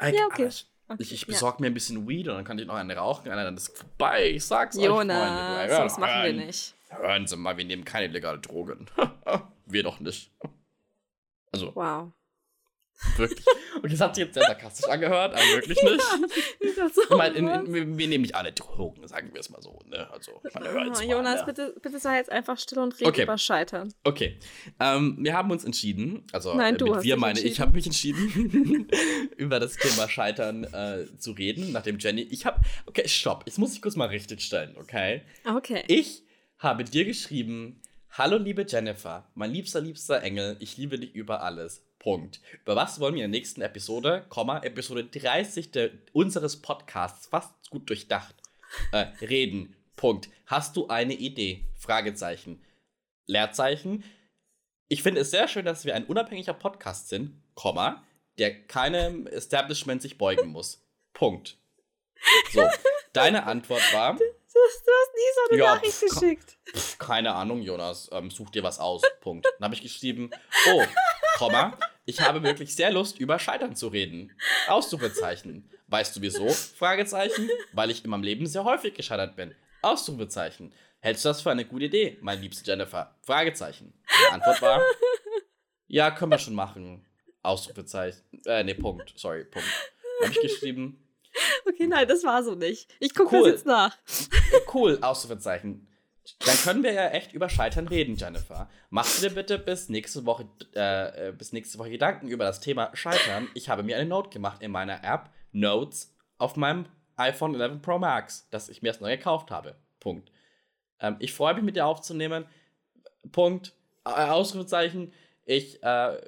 Speaker 3: I,
Speaker 2: Ja, okay.
Speaker 3: Ich,
Speaker 2: Okay,
Speaker 3: ich
Speaker 2: ja.
Speaker 3: besorge mir ein bisschen Weed und dann kann ich noch eine rauchen. Und dann ist vorbei. Ich sag's euch,
Speaker 2: Jonas,
Speaker 3: Freunde. Ja,
Speaker 2: das machen wir nicht.
Speaker 3: Hören Sie mal, wir nehmen keine illegale Drogen. wir doch nicht. Also,
Speaker 2: Wow.
Speaker 3: Wirklich. Okay, das hat sich jetzt sehr sarkastisch angehört, aber wirklich nicht.
Speaker 2: So
Speaker 3: Ich meine, in, in, wir, wir nehmen nicht alle Drogen, sagen wir es mal so. Ne? Also, meine, hört's
Speaker 2: Oh,
Speaker 3: mal,
Speaker 2: Jonas,
Speaker 3: ne?
Speaker 2: bitte, bitte sei jetzt einfach still und red
Speaker 3: Okay.
Speaker 2: über Scheitern.
Speaker 3: Okay, ähm, wir haben uns entschieden, also
Speaker 2: Nein,
Speaker 3: äh,
Speaker 2: du hast
Speaker 3: wir meine ich, habe mich entschieden, über das Thema Scheitern äh, zu reden, nachdem Jenny, ich habe, okay, stopp, jetzt muss ich kurz mal richtig stellen, okay?
Speaker 2: Okay.
Speaker 3: Ich habe dir geschrieben, hallo liebe Jennifer, mein liebster, liebster Engel, ich liebe dich über alles. Punkt. Über was wollen wir in der nächsten Episode, Komma, Episode 30 der, unseres Podcasts, fast gut durchdacht, äh, reden. Punkt. Hast du eine Idee? Fragezeichen. Leerzeichen. Ich finde es sehr schön, dass wir ein unabhängiger Podcast sind, Komma, der keinem Establishment sich beugen muss. Punkt. So, deine Antwort war,
Speaker 2: Du, du hast nie so eine
Speaker 3: Ja,
Speaker 2: Nachricht geschickt.
Speaker 3: Keine Ahnung, Jonas, ähm, such dir was aus. Punkt. Dann habe ich geschrieben, oh, Komma, ich habe wirklich sehr Lust, über Scheitern zu reden. Ausrufezeichen. Weißt du wieso? Fragezeichen. Weil ich in meinem Leben sehr häufig gescheitert bin. Ausrufezeichen. Hältst du das für eine gute Idee, meine liebste Jennifer? Fragezeichen. Die Antwort war, ja, können wir schon machen. Ausrufezeichen. Äh, nee, Punkt. Sorry, Punkt. Habe ich geschrieben,
Speaker 2: Okay, nein, das war so nicht. Ich gucke
Speaker 3: Cool.
Speaker 2: das jetzt nach.
Speaker 3: Cool, Ausrufezeichen. Dann können wir ja echt über Scheitern reden, Jennifer. Mach dir bitte bis nächste Woche, äh, äh, bis nächste Woche Gedanken über das Thema Scheitern. Ich habe mir eine Note gemacht in meiner App Notes auf meinem iPhone 11 Pro Max, das ich mir erst neu gekauft habe. Punkt. Ähm, ich freue mich mit dir aufzunehmen. Punkt. Äh, Ausrufezeichen. Ich äh,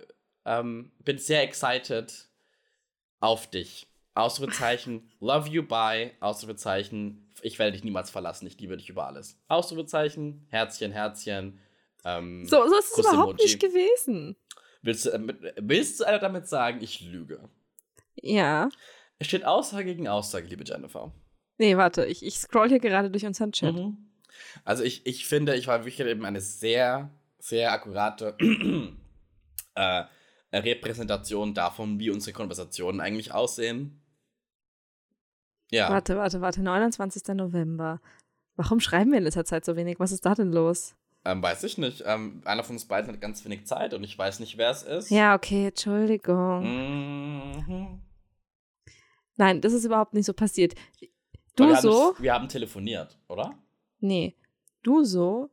Speaker 3: ähm, bin sehr excited auf dich. Ausrufezeichen, love you, bye. Ausrufezeichen, ich werde dich niemals verlassen, ich liebe dich über alles. Ausrufezeichen, Herzchen, Herzchen. Ähm,
Speaker 2: So, so ist es überhaupt nicht gewesen.
Speaker 3: Willst du, damit, willst du einer damit sagen, ich lüge?
Speaker 2: Ja.
Speaker 3: Es steht Aussage gegen Aussage, liebe Jennifer.
Speaker 2: Nee, warte, ich, ich scroll hier gerade durch unseren Chat.
Speaker 3: Mhm. Also ich, ich finde, ich war wirklich eben eine sehr, sehr akkurate äh, Repräsentation davon, wie unsere Konversationen eigentlich aussehen. Ja.
Speaker 2: Warte, warte, warte, 29. November. Warum schreiben wir in letzter Zeit so wenig? Was ist da denn los?
Speaker 3: Ähm, weiß ich nicht. Ähm, einer von uns beiden hat ganz wenig Zeit und ich weiß nicht, wer es ist.
Speaker 2: Ja, okay, Entschuldigung.
Speaker 3: Mhm.
Speaker 2: Nein, das ist überhaupt nicht so passiert. Du
Speaker 3: wir haben
Speaker 2: so?
Speaker 3: nicht- Wir haben telefoniert, oder?
Speaker 2: Nee. Du so?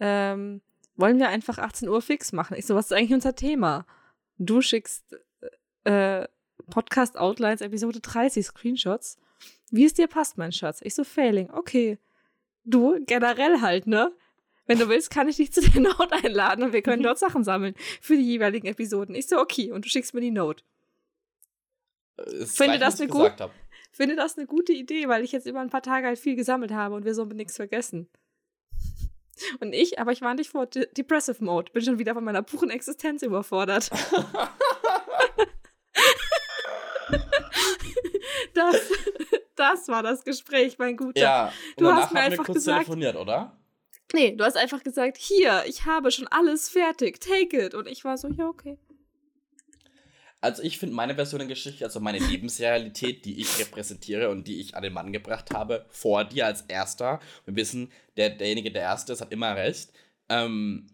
Speaker 2: Ähm, wollen wir einfach 18 Uhr fix machen? Ich so, was ist eigentlich unser Thema? Du schickst äh, Podcast Outlines Episode 30 Screenshots. Wie es dir passt, mein Schatz. Ich so, Failing. Okay. Du, generell halt, ne? Wenn du willst, kann ich dich zu der Note einladen und wir können dort Sachen sammeln für die jeweiligen Episoden. Ich so, okay, und du schickst mir die Note. Finde
Speaker 3: reicht,
Speaker 2: das
Speaker 3: was ich
Speaker 2: eine gut-. Finde das eine gute Idee, weil ich jetzt über ein paar Tage halt viel gesammelt habe und wir so nichts vergessen. Und ich, aber ich war nicht vor De Depressive Mode, bin schon wieder von meiner puren Existenz überfordert. das, das war das Gespräch, mein Guter.
Speaker 3: Ja,
Speaker 2: Du hast mir einfach
Speaker 3: kurz
Speaker 2: gesagt-
Speaker 3: telefoniert, oder?
Speaker 2: Nee, du hast einfach gesagt, hier, ich habe schon alles fertig, take it. Und ich war so, ja, okay.
Speaker 3: Also ich finde meine Version der Geschichte, also meine Lebensrealität, die ich repräsentiere und die ich an den Mann gebracht habe, vor dir als Erster. Wir wissen, der, derjenige, der Erste ist, hat immer recht. Ähm,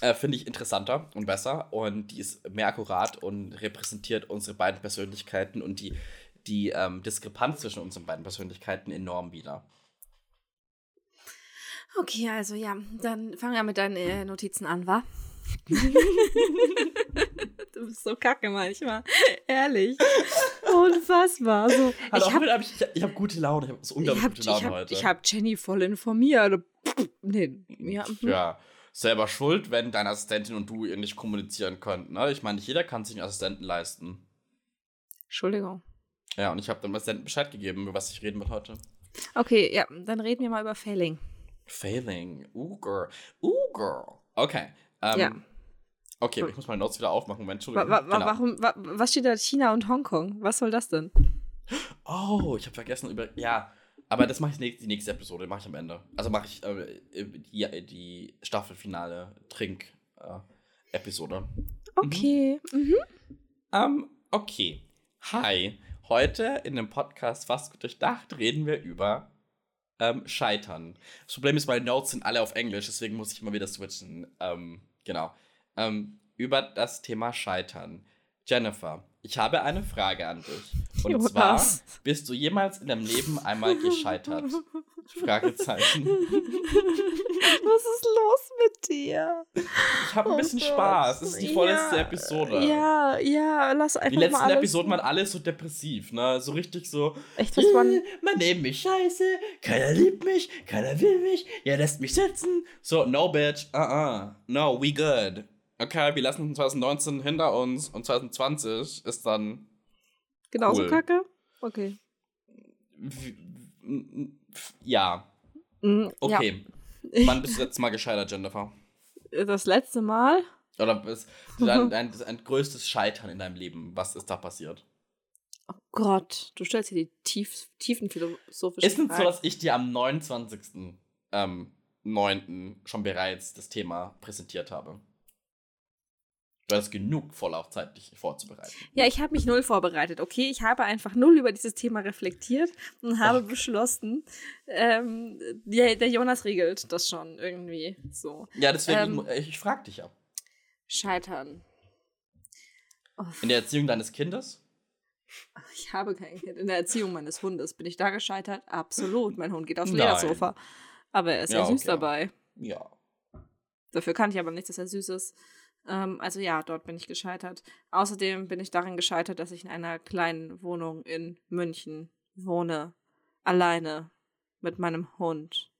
Speaker 3: äh, finde ich interessanter und besser und die ist mehr akkurat und repräsentiert unsere beiden Persönlichkeiten und die, die ähm, Diskrepanz zwischen unseren beiden Persönlichkeiten enorm wieder.
Speaker 2: Okay, also ja, dann fang ja mit deinen äh, Notizen an, wa? du bist so kacke manchmal. Ehrlich. Unfassbar. So,
Speaker 3: Also
Speaker 2: ich habe
Speaker 3: hab, ich, ich habe gute Laune, ich habe so
Speaker 2: ich
Speaker 3: unglaublich
Speaker 2: hab,
Speaker 3: gute
Speaker 2: ich
Speaker 3: Laune
Speaker 2: hab,
Speaker 3: heute.
Speaker 2: ich hab Jenny voll informiert. Nee, ja. mhm.
Speaker 3: Ja, selber schuld, wenn deine Assistentin und du ihr nicht kommunizieren könnt. Ne? Ich meine, nicht jeder kann sich einen Assistenten leisten.
Speaker 2: Entschuldigung.
Speaker 3: Ja, und ich habe dem Assistenten Bescheid gegeben, über was ich reden will heute.
Speaker 2: Okay, ja, dann reden wir mal über Failing.
Speaker 3: Failing. Ooh, girl. Ooh, girl. Okay. Ähm,
Speaker 2: Ja.
Speaker 3: Okay, ich muss meine Notes wieder aufmachen. Moment, Entschuldigung.
Speaker 2: wa wa
Speaker 3: Genau.
Speaker 2: warum, wa was steht da? China und Hongkong? Was soll das denn?
Speaker 3: Oh, ich habe vergessen über. Ja, aber das mache ich die nächste Episode, mache ich am Ende. Also mache ich äh, die, die Staffelfinale Trink-Episode.
Speaker 2: Okay. Mhm.
Speaker 3: Ähm, okay. Hi. Heute in dem Podcast Fast gut durchdacht reden wir über ähm, Scheitern. Das Problem ist, meine Notes sind alle auf Englisch, deswegen muss ich immer wieder switchen. Ähm, genau. Ähm, über das Thema Scheitern. Jennifer, ich habe eine Frage an dich. Und
Speaker 2: Jonas.
Speaker 3: zwar, bist du jemals in deinem Leben einmal gescheitert? Fragezeichen.
Speaker 2: Was ist los mit dir?
Speaker 3: Ich habe ein
Speaker 2: Oh
Speaker 3: bisschen
Speaker 2: Gott.
Speaker 3: Spaß. Das ist die vorletzte
Speaker 2: Ja,
Speaker 3: Episode.
Speaker 2: Ja, ja, lass einfach
Speaker 3: Die
Speaker 2: mal
Speaker 3: letzten
Speaker 2: alles
Speaker 3: Episoden waren alle so depressiv, ne? So richtig so.
Speaker 2: Echt, was waren.
Speaker 3: "Äh, Man nennt mich scheiße, keiner liebt mich, keiner will mich, er lässt mich sitzen. So, no bitch, uh-uh, no, we good. Okay, wir lassen 2019 hinter uns und 2020 ist dann,
Speaker 2: Genauso
Speaker 3: cool.
Speaker 2: kacke? Okay.
Speaker 3: w- w- f- ja,
Speaker 2: Mhm,
Speaker 3: okay.
Speaker 2: Ja.
Speaker 3: Wann bist du letztes Mal gescheitert, Jennifer?
Speaker 2: Das letzte Mal?
Speaker 3: Oder bist dein, dein, dein größtes Scheitern in deinem Leben? Was ist da passiert?
Speaker 2: Oh Gott, du stellst hier die tief, tiefen philosophischen
Speaker 3: Ist es so,
Speaker 2: Fragen.
Speaker 3: dass ich dir am 29. Ähm, 9. schon bereits das Thema präsentiert habe? Du hattest genug Vorlaufzeit, dich vorzubereiten.
Speaker 2: Ja, ich habe mich null vorbereitet. Okay, ich habe einfach null über dieses Thema reflektiert und habe
Speaker 3: Ach.
Speaker 2: beschlossen, ähm, der, der Jonas regelt das schon irgendwie so.
Speaker 3: Ja, deswegen,
Speaker 2: Ähm.
Speaker 3: ich, ich frage dich ja.
Speaker 2: Scheitern. Oh,
Speaker 3: In der Erziehung deines Kindes?
Speaker 2: ich habe kein Kind. In der Erziehung meines Hundes bin ich da gescheitert? Absolut. Mein Hund geht aufs. Ledersofa. Aber er ist ja,
Speaker 3: Ja,
Speaker 2: süß
Speaker 3: okay.
Speaker 2: dabei.
Speaker 3: Ja.
Speaker 2: Dafür kann ich aber nicht, dass er süß ist. Ähm, also ja, dort bin ich gescheitert. Außerdem bin ich darin gescheitert, dass ich in einer kleinen Wohnung in München wohne. Alleine. Mit meinem Hund.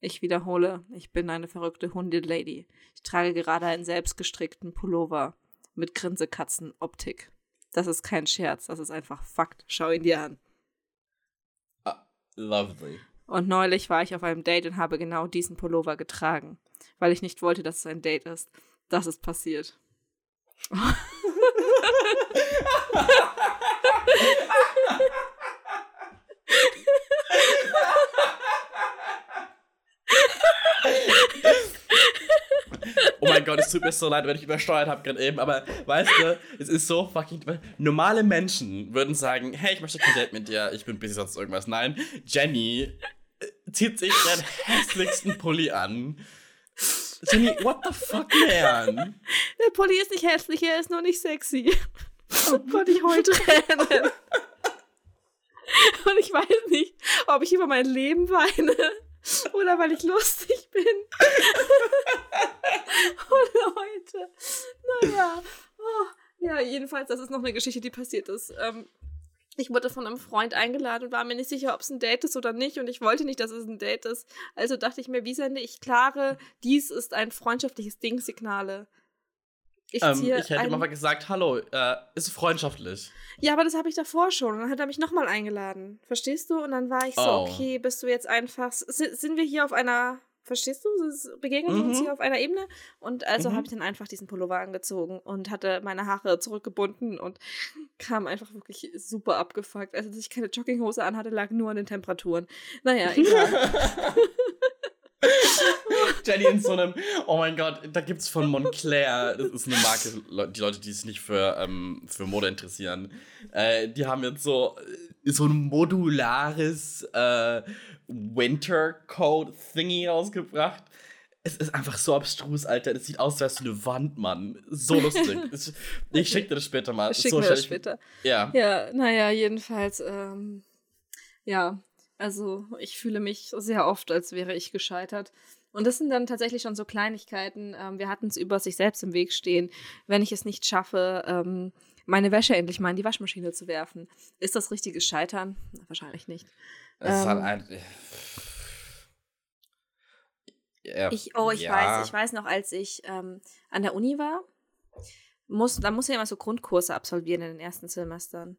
Speaker 2: Ich wiederhole, ich bin eine verrückte Hundelady. Ich trage gerade einen selbstgestrickten Pullover mit Grinsekatzen-Optik. Das ist kein Scherz, das ist einfach Fakt. Schau ihn dir an.
Speaker 3: Ah, lovely.
Speaker 2: Und neulich war ich auf einem Date und habe genau diesen Pullover getragen, weil ich nicht wollte, dass es ein Date ist. Das ist passiert.
Speaker 3: Oh mein Gott, es tut mir so leid, wenn ich übersteuert habe gerade eben, aber weißt du, es ist so fucking. Normale Menschen würden sagen: Hey, ich möchte kein Date mit dir, ich bin busy, sonst irgendwas. Nein, Jenny äh, zieht sich den hässlichsten Pulli an. Jenny, what the fuck, man?
Speaker 2: Der Pulli ist nicht hässlich, er ist nur nicht sexy. Oh Gott, ich heule Tränen. Und ich weiß nicht, ob ich über mein Leben weine oder weil ich lustig bin. oh Leute. Naja. Oh, ja, jedenfalls, das ist noch eine Geschichte, die passiert ist. Ähm, ich wurde von einem Freund eingeladen und war mir nicht sicher, ob es ein Date ist oder nicht. Und ich wollte nicht, dass es ein Date ist. Also dachte ich mir, wie sende ich klare, dies ist ein freundschaftliches Ding-Signale.
Speaker 3: Ich, ähm, ich hätte immer mal gesagt, hallo, äh, ist freundschaftlich.
Speaker 2: Ja, aber das habe ich davor schon. Und dann hat er mich nochmal eingeladen. Verstehst du? Und dann war ich so, oh. okay, bist du jetzt einfach. Sind wir hier auf einer Verstehst du? Begegnen wir mhm. uns hier auf einer Ebene. Und also mhm. habe ich dann einfach diesen Pullover angezogen und hatte meine Haare zurückgebunden und kam einfach wirklich super abgefuckt. Also, dass ich keine Jogginghose anhatte, lag nur an den Temperaturen. Naja, egal.
Speaker 3: Jenny in so einem, oh mein Gott, da gibt es von Montclair, das ist eine Marke, die Leute, die sich nicht für, ähm, für Mode interessieren, äh, die haben jetzt so, so ein modulares äh, Wintercoat-Thingy rausgebracht. Es ist einfach so abstrus, Alter. Das sieht aus, als wärst du eine Wand, Mann. So lustig. ich schick dir das später mal.
Speaker 2: Schick
Speaker 3: so
Speaker 2: mir das später.
Speaker 3: Ja.
Speaker 2: Ja, naja, jedenfalls, ähm, ja, also ich fühle mich sehr oft, als wäre ich gescheitert. Und das sind dann tatsächlich schon so Kleinigkeiten. Ähm, wir hatten es über sich selbst im Weg stehen. Wenn ich es nicht schaffe, ähm, meine Wäsche endlich mal in die Waschmaschine zu werfen. Ist das richtiges Scheitern? Wahrscheinlich nicht.
Speaker 3: Es ähm, ist halt ein.
Speaker 2: Ja, ich, oh, ich ja. weiß, ich weiß noch, als ich ähm, an der Uni war, muss, da muss ich immer so Grundkurse absolvieren in den ersten Semestern.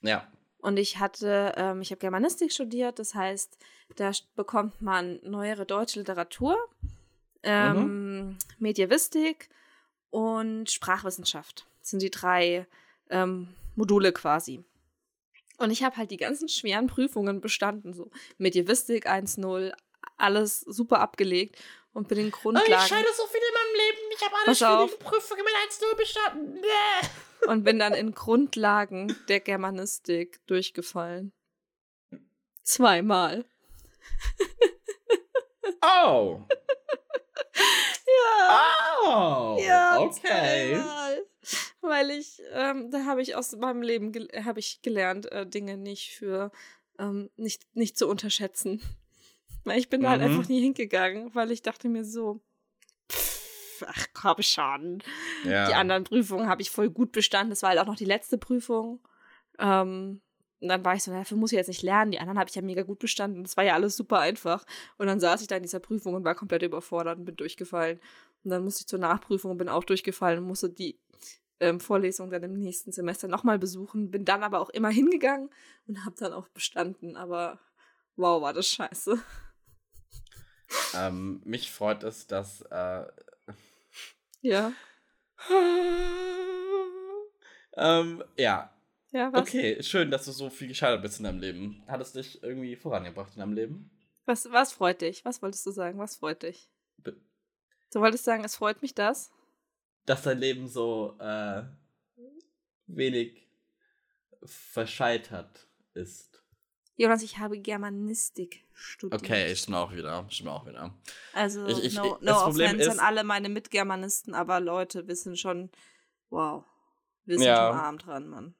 Speaker 3: Ja.
Speaker 2: Und ich hatte, ähm, ich habe Germanistik studiert, das heißt, da bekommt man neuere deutsche Literatur, ähm, mhm. Medievistik und Sprachwissenschaft. Das sind die drei ähm, Module quasi. Und ich habe halt die ganzen schweren Prüfungen bestanden, so Medievistik 1.0, alles super abgelegt und bin den Grundlagen. Oh,
Speaker 3: ich scheide so viel in meinem Leben. Ich habe alle schwierigen Prüfungen mit 1.0 bestanden.
Speaker 2: Nee. Und bin dann in Grundlagen der Germanistik durchgefallen. Zweimal.
Speaker 3: Oh.
Speaker 2: ja.
Speaker 3: Oh.
Speaker 2: Ja,
Speaker 3: okay.
Speaker 2: Zweimal weil ich, ähm, da habe ich aus meinem Leben habe ich gelernt, äh, Dinge nicht für ähm, nicht, nicht zu unterschätzen. Weil ich bin mhm. da halt einfach mhm. nie hingegangen, weil ich dachte mir so, ach komm schon. Ja. Die anderen Prüfungen habe ich voll gut bestanden. Das war halt auch noch die letzte Prüfung. Ähm, und dann war ich so, dafür muss ich jetzt nicht lernen. Die anderen habe ich ja mega gut bestanden. Das war ja alles super einfach. Und dann saß ich da in dieser Prüfung und war komplett überfordert und bin durchgefallen. Und dann musste ich zur Nachprüfung und bin auch durchgefallen und musste die ähm, Vorlesung dann im nächsten Semester nochmal besuchen. Bin dann aber auch immer hingegangen und habe dann auch bestanden. Aber wow, war das scheiße.
Speaker 3: Ähm, mich freut es, dass. Äh,
Speaker 2: ja.
Speaker 3: ähm, ja.
Speaker 2: Ja, was?
Speaker 3: Okay, schön, dass du so viel gescheitert bist in deinem Leben. Hat es dich irgendwie vorangebracht in deinem Leben?
Speaker 2: Was, was freut dich? Was wolltest du sagen? Was freut dich? Be du wolltest sagen, es freut mich das?
Speaker 3: dass dein Leben so äh, wenig verscheitert ist.
Speaker 2: Jonas, ich habe Germanistik studiert.
Speaker 3: Okay, stimmt auch wieder. Stimmt auch wieder.
Speaker 2: Also, ich, ich, no, no offense an alle meine Mitgermanisten, aber Leute wissen schon, wow, wir sind ja. schon arm dran, Mann.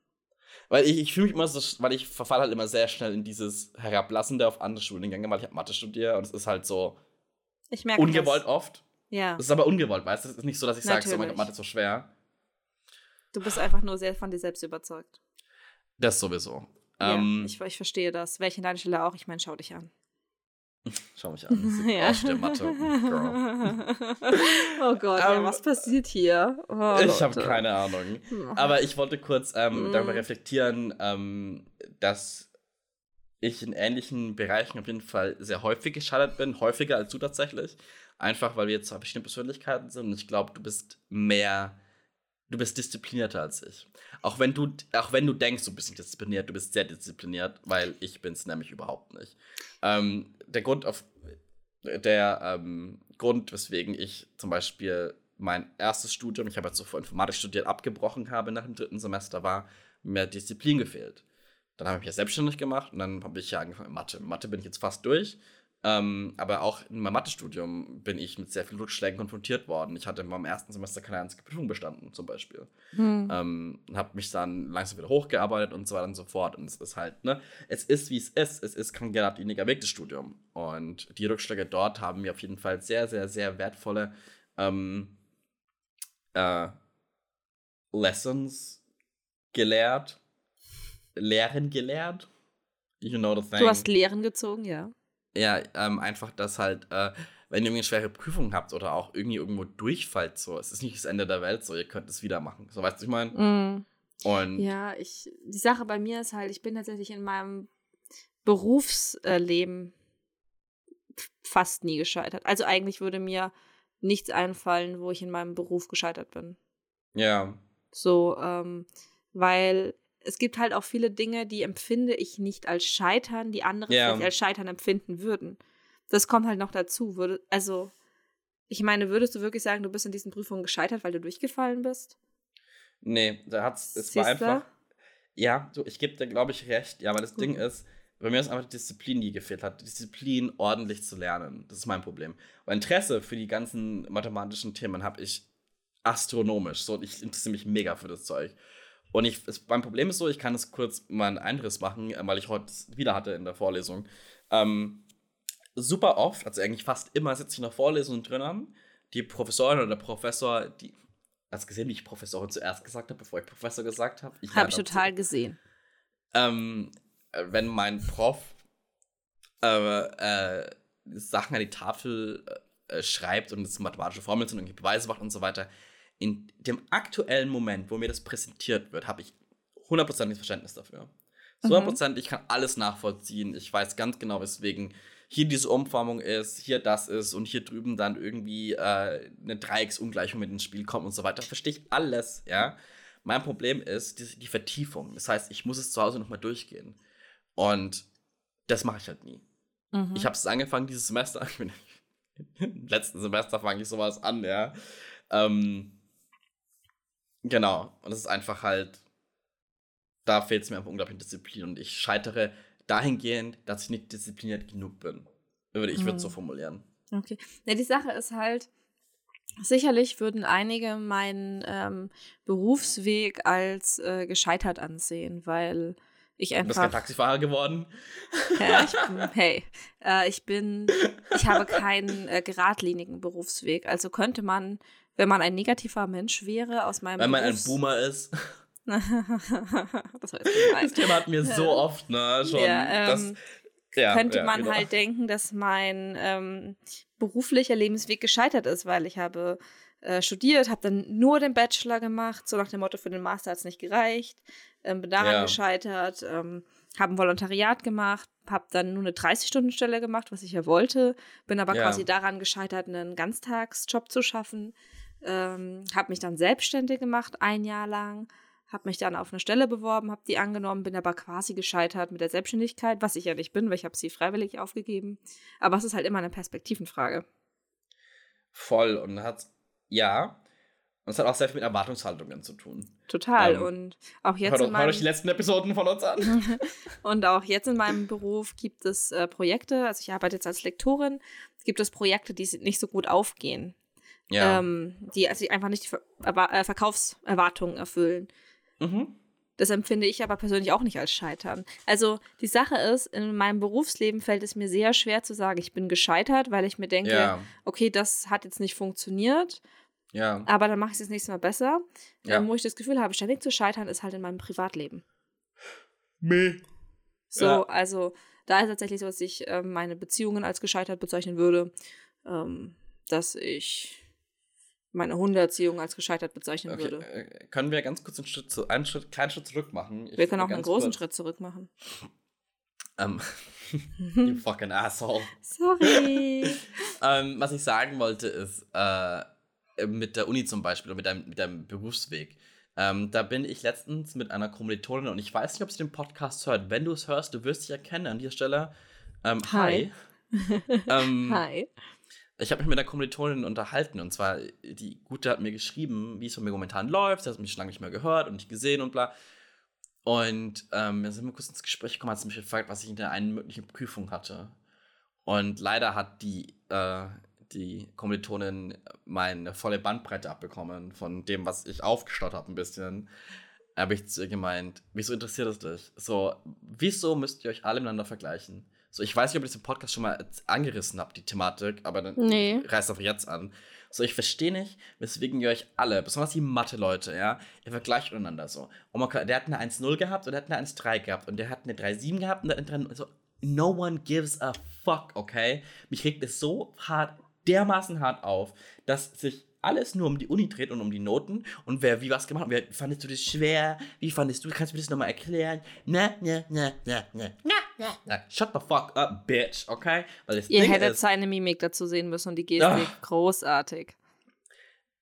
Speaker 3: Weil ich, ich fühle mich immer so, weil ich verfalle halt immer sehr schnell in dieses Herablassende auf andere Studiengänge, weil ich habe Mathe studiert und es ist halt so
Speaker 2: ich merke
Speaker 3: ungewollt
Speaker 2: das.
Speaker 3: oft.
Speaker 2: Ja.
Speaker 3: Das ist aber ungewollt, weißt du? Es ist nicht so, dass ich sage, so, mein Gott, Mathe ist so schwer.
Speaker 2: Du bist einfach nur sehr von dir selbst überzeugt.
Speaker 3: Das sowieso.
Speaker 2: Ja, ähm, ich, ich verstehe das. Welche in deiner Stelle auch? Ich meine, schau dich an.
Speaker 3: Schau mich an. ja. Aus der Mathe.
Speaker 2: Oh Gott, um, ja, ähm, was passiert hier? Oh,
Speaker 3: ich habe keine Ahnung. Aber ich wollte kurz ähm, mm. darüber reflektieren, ähm, dass ich in ähnlichen Bereichen auf jeden Fall sehr häufig gescheitert bin. Häufiger als du tatsächlich. Einfach weil wir jetzt zwei verschiedene Persönlichkeiten sind und ich glaube, du bist mehr, du bist disziplinierter als ich. Auch wenn du, auch wenn du denkst, du bist nicht diszipliniert, du bist sehr diszipliniert, weil ich bin es nämlich überhaupt nicht. Ähm, der Grund auf der ähm, Grund, weswegen ich zum Beispiel mein erstes Studium, ich habe jetzt zuvor Informatik studiert, abgebrochen habe nach dem dritten Semester, war mir Disziplin gefehlt. Dann habe ich mich ja selbstständig gemacht und dann habe ich ja angefangen mit Mathe. Mathe bin ich jetzt fast durch. Ähm, aber auch in meinem Mathestudium bin ich mit sehr vielen Rückschlägen konfrontiert worden. Ich hatte in meinem ersten Semester keine einzige Prüfung bestanden, zum Beispiel. Hm. Ähm, habe mich dann langsam wieder hochgearbeitet und so weiter und so fort. Und es ist halt, ne, es ist wie es ist. Es ist kein geradliniger Weg, das Studium. Und die Rückschläge dort haben mir auf jeden Fall sehr, sehr, sehr wertvolle ähm, äh, Lessons gelehrt. Lehren gelernt. You know the thing.
Speaker 2: Du hast Lehren gezogen, ja.
Speaker 3: Ja, ähm, einfach, dass halt, äh, wenn ihr irgendwie schwere Prüfung habt oder auch irgendwie irgendwo durchfallt, so, es ist nicht das Ende der Welt, so, ihr könnt es wieder machen. So, weißt du, ich meine?
Speaker 2: Mm.
Speaker 3: Und
Speaker 2: Ja, ich, die Sache bei mir ist halt, ich bin tatsächlich in meinem Berufsleben fast nie gescheitert. Also eigentlich würde mir nichts einfallen, wo ich in meinem Beruf gescheitert bin.
Speaker 3: ja,
Speaker 2: So, ähm, weil es gibt halt auch viele Dinge, die empfinde ich nicht als Scheitern, die andere
Speaker 3: Ja.
Speaker 2: vielleicht als Scheitern empfinden würden. Das kommt halt noch dazu. Würde, also, ich meine, würdest du wirklich sagen, du bist in diesen Prüfungen gescheitert, weil du durchgefallen bist?
Speaker 3: nee, da hat's, es war
Speaker 2: Siehste?
Speaker 3: einfach, ja, so, ich gebe dir, glaube ich, recht, ja, aber das Ding
Speaker 2: Mhm.
Speaker 3: ist, bei mir ist einfach die Disziplin, die gefehlt hat. Die Disziplin, ordentlich zu lernen. Das ist mein Problem. Und Interesse für die ganzen mathematischen Themen habe ich astronomisch. So, ich interessiere mich mega für das Zeug. Und ich, es, mein Problem ist so, ich kann es kurz mal einen Einriss machen, äh, weil ich heute wieder hatte in der Vorlesung. Ähm, super oft, also eigentlich fast immer, sitze ich in der Vorlesung drinnen. Die Professorin oder der Professor, die. Hast du gesehen, wie ich Professorin zuerst gesagt habe, bevor ich Professor gesagt habe?
Speaker 2: Habe ich total gesehen.
Speaker 3: Ähm, äh, wenn mein Prof äh, äh, Sachen an die Tafel äh, äh, schreibt und es mathematische Formeln sind und Beweise macht und so weiter, in dem aktuellen Moment, wo mir das präsentiert wird, habe ich hundertprozentig Verständnis dafür.
Speaker 2: Mhm.
Speaker 3: So 100%, ich kann alles nachvollziehen. Ich weiß ganz genau, weswegen hier diese Umformung ist, hier das ist und hier drüben dann irgendwie äh, eine Dreiecksungleichung mit ins Spiel kommt und so weiter. Verstehe ich alles, ja. Mein Problem ist die, die Vertiefung. Das heißt, ich muss es zu Hause nochmal durchgehen. Und das mache ich halt nie.
Speaker 2: Mhm.
Speaker 3: Ich habe es angefangen dieses Semester. Im letzten Semester fange ich sowas an, ja. Ähm, genau. Und es ist einfach halt, da fehlt es mir einfach unglaublich an Disziplin. Und ich scheitere dahingehend, dass ich nicht diszipliniert genug bin. Würde ich würde es so
Speaker 2: Mhm.
Speaker 3: formulieren.
Speaker 2: Okay. Ja, die Sache ist halt, sicherlich würden einige meinen ähm, Berufsweg als äh, gescheitert ansehen, weil ich
Speaker 3: Du bist kein
Speaker 2: einfach.
Speaker 3: Taxifahrer geworden.
Speaker 2: Ja, ich bin, hey, äh, ich bin, ich habe keinen äh, geradlinigen Berufsweg. Also könnte man, wenn man ein negativer Mensch wäre, aus meinem
Speaker 3: Weil man ein
Speaker 2: Berufs-
Speaker 3: Boomer ist.
Speaker 2: das.
Speaker 3: Das Thema hat mir so oft, ne, schon.
Speaker 2: Ja,
Speaker 3: das,
Speaker 2: ähm,
Speaker 3: ja,
Speaker 2: könnte
Speaker 3: ja,
Speaker 2: man
Speaker 3: genau.
Speaker 2: halt denken, dass mein ähm, beruflicher Lebensweg gescheitert ist, weil ich habe äh, studiert, habe dann nur den Bachelor gemacht, so nach dem Motto, für den Master hat es nicht gereicht, ähm, bin daran gescheitert, ähm, habe ein Volontariat gemacht, habe dann nur eine 30-Stunden-Stelle gemacht, was ich ja wollte, bin aber quasi daran gescheitert, einen Ganztagsjob zu schaffen, ähm, habe mich dann selbstständig gemacht, ein Jahr lang, habe mich dann auf eine Stelle beworben, habe die angenommen, bin aber quasi gescheitert mit der Selbstständigkeit, was ich ja nicht bin, weil ich habe sie freiwillig aufgegeben. Aber es ist halt immer eine Perspektivenfrage.
Speaker 3: Voll. Und hat, ja. Und es hat auch sehr viel mit Erwartungshaltungen zu tun.
Speaker 2: Total.
Speaker 3: Ähm,
Speaker 2: und auch
Speaker 3: Hört,
Speaker 2: jetzt in
Speaker 3: hört euch die
Speaker 2: meinem,
Speaker 3: letzten Episoden von uns an.
Speaker 2: und auch jetzt in meinem Beruf gibt es äh, Projekte, also ich arbeite jetzt als Lektorin, gibt es Projekte, die nicht so gut aufgehen.
Speaker 3: Ja.
Speaker 2: Ähm, die also einfach nicht die Ver äh, Verkaufserwartungen erfüllen.
Speaker 3: mhm.
Speaker 2: Das empfinde ich aber persönlich auch nicht als Scheitern. Also die Sache ist, in meinem Berufsleben fällt es mir sehr schwer zu sagen, ich bin gescheitert, weil ich mir denke,
Speaker 3: Ja.
Speaker 2: okay, das hat jetzt nicht funktioniert,
Speaker 3: Ja.
Speaker 2: aber dann mache ich es das nächste Mal besser.
Speaker 3: Ja.
Speaker 2: Ähm, wo ich das Gefühl habe, ständig zu scheitern, ist halt in meinem Privatleben.
Speaker 3: Meh.
Speaker 2: So,
Speaker 3: Ja.
Speaker 2: also da ist tatsächlich so, dass ich ähm, meine Beziehungen als gescheitert bezeichnen würde, ähm, dass ich meine Hundeerziehung als gescheitert bezeichnen
Speaker 3: Okay.
Speaker 2: würde.
Speaker 3: äh, Können wir ganz kurz einen Schritt, zu, einen Schritt, kleinen Schritt zurück machen? Ich
Speaker 2: Wir können auch einen großen
Speaker 3: kurz-
Speaker 2: Schritt zurück machen.
Speaker 3: Ähm, you fucking asshole.
Speaker 2: Sorry.
Speaker 3: ähm, was ich sagen wollte ist, äh, mit der Uni zum Beispiel oder mit deinem, mit deinem Berufsweg. Ähm, da bin ich letztens mit einer Kommilitonin und ich weiß nicht, ob sie den Podcast hört. Wenn du es hörst, du wirst dich erkennen an dieser Stelle. Ähm, hi. ähm,
Speaker 2: Hi.
Speaker 3: Ich habe mich mit einer Kommilitonin unterhalten und zwar, die Gute hat mir geschrieben, wie es bei mir momentan läuft. Sie hat mich schon lange nicht mehr gehört und nicht gesehen und bla. Und ähm, dann sind wir kurz ins Gespräch gekommen, hat sie mich gefragt, was ich in der einen möglichen Prüfung hatte. Und leider hat die, äh, die Kommilitonin meine volle Bandbreite abbekommen von dem, was ich aufgestaut habe, ein bisschen. Habe ich zu ihr gemeint, wieso interessiert es dich? So, wieso müsst ihr euch alle miteinander vergleichen? So, ich weiß nicht, ob ich diesen Podcast schon mal angerissen habe, die Thematik, aber dann
Speaker 2: Nee.
Speaker 3: reißt einfach jetzt an. So, ich verstehe nicht, weswegen ihr euch alle, besonders die Mathe-Leute, ja, ihr vergleicht untereinander so. Und man kann, der hat eine 1-0 gehabt und der hat eine 1-3 gehabt und der hat eine 3-7 gehabt und der hat eine 3 so. No one gives a fuck, okay? Mich regt es so hart, dermaßen hart auf, dass sich alles nur um die Uni dreht und um die Noten und wer wie was gemacht hat. Wie fandest du das schwer? Wie fandest du? Kannst du mir das nochmal erklären? Na, na, na, na, na, na, na, na. Shut the fuck up, bitch, okay?
Speaker 2: Weil das Ihr Ding hättet ist, seine Mimik dazu sehen müssen und die Gestik ach, großartig.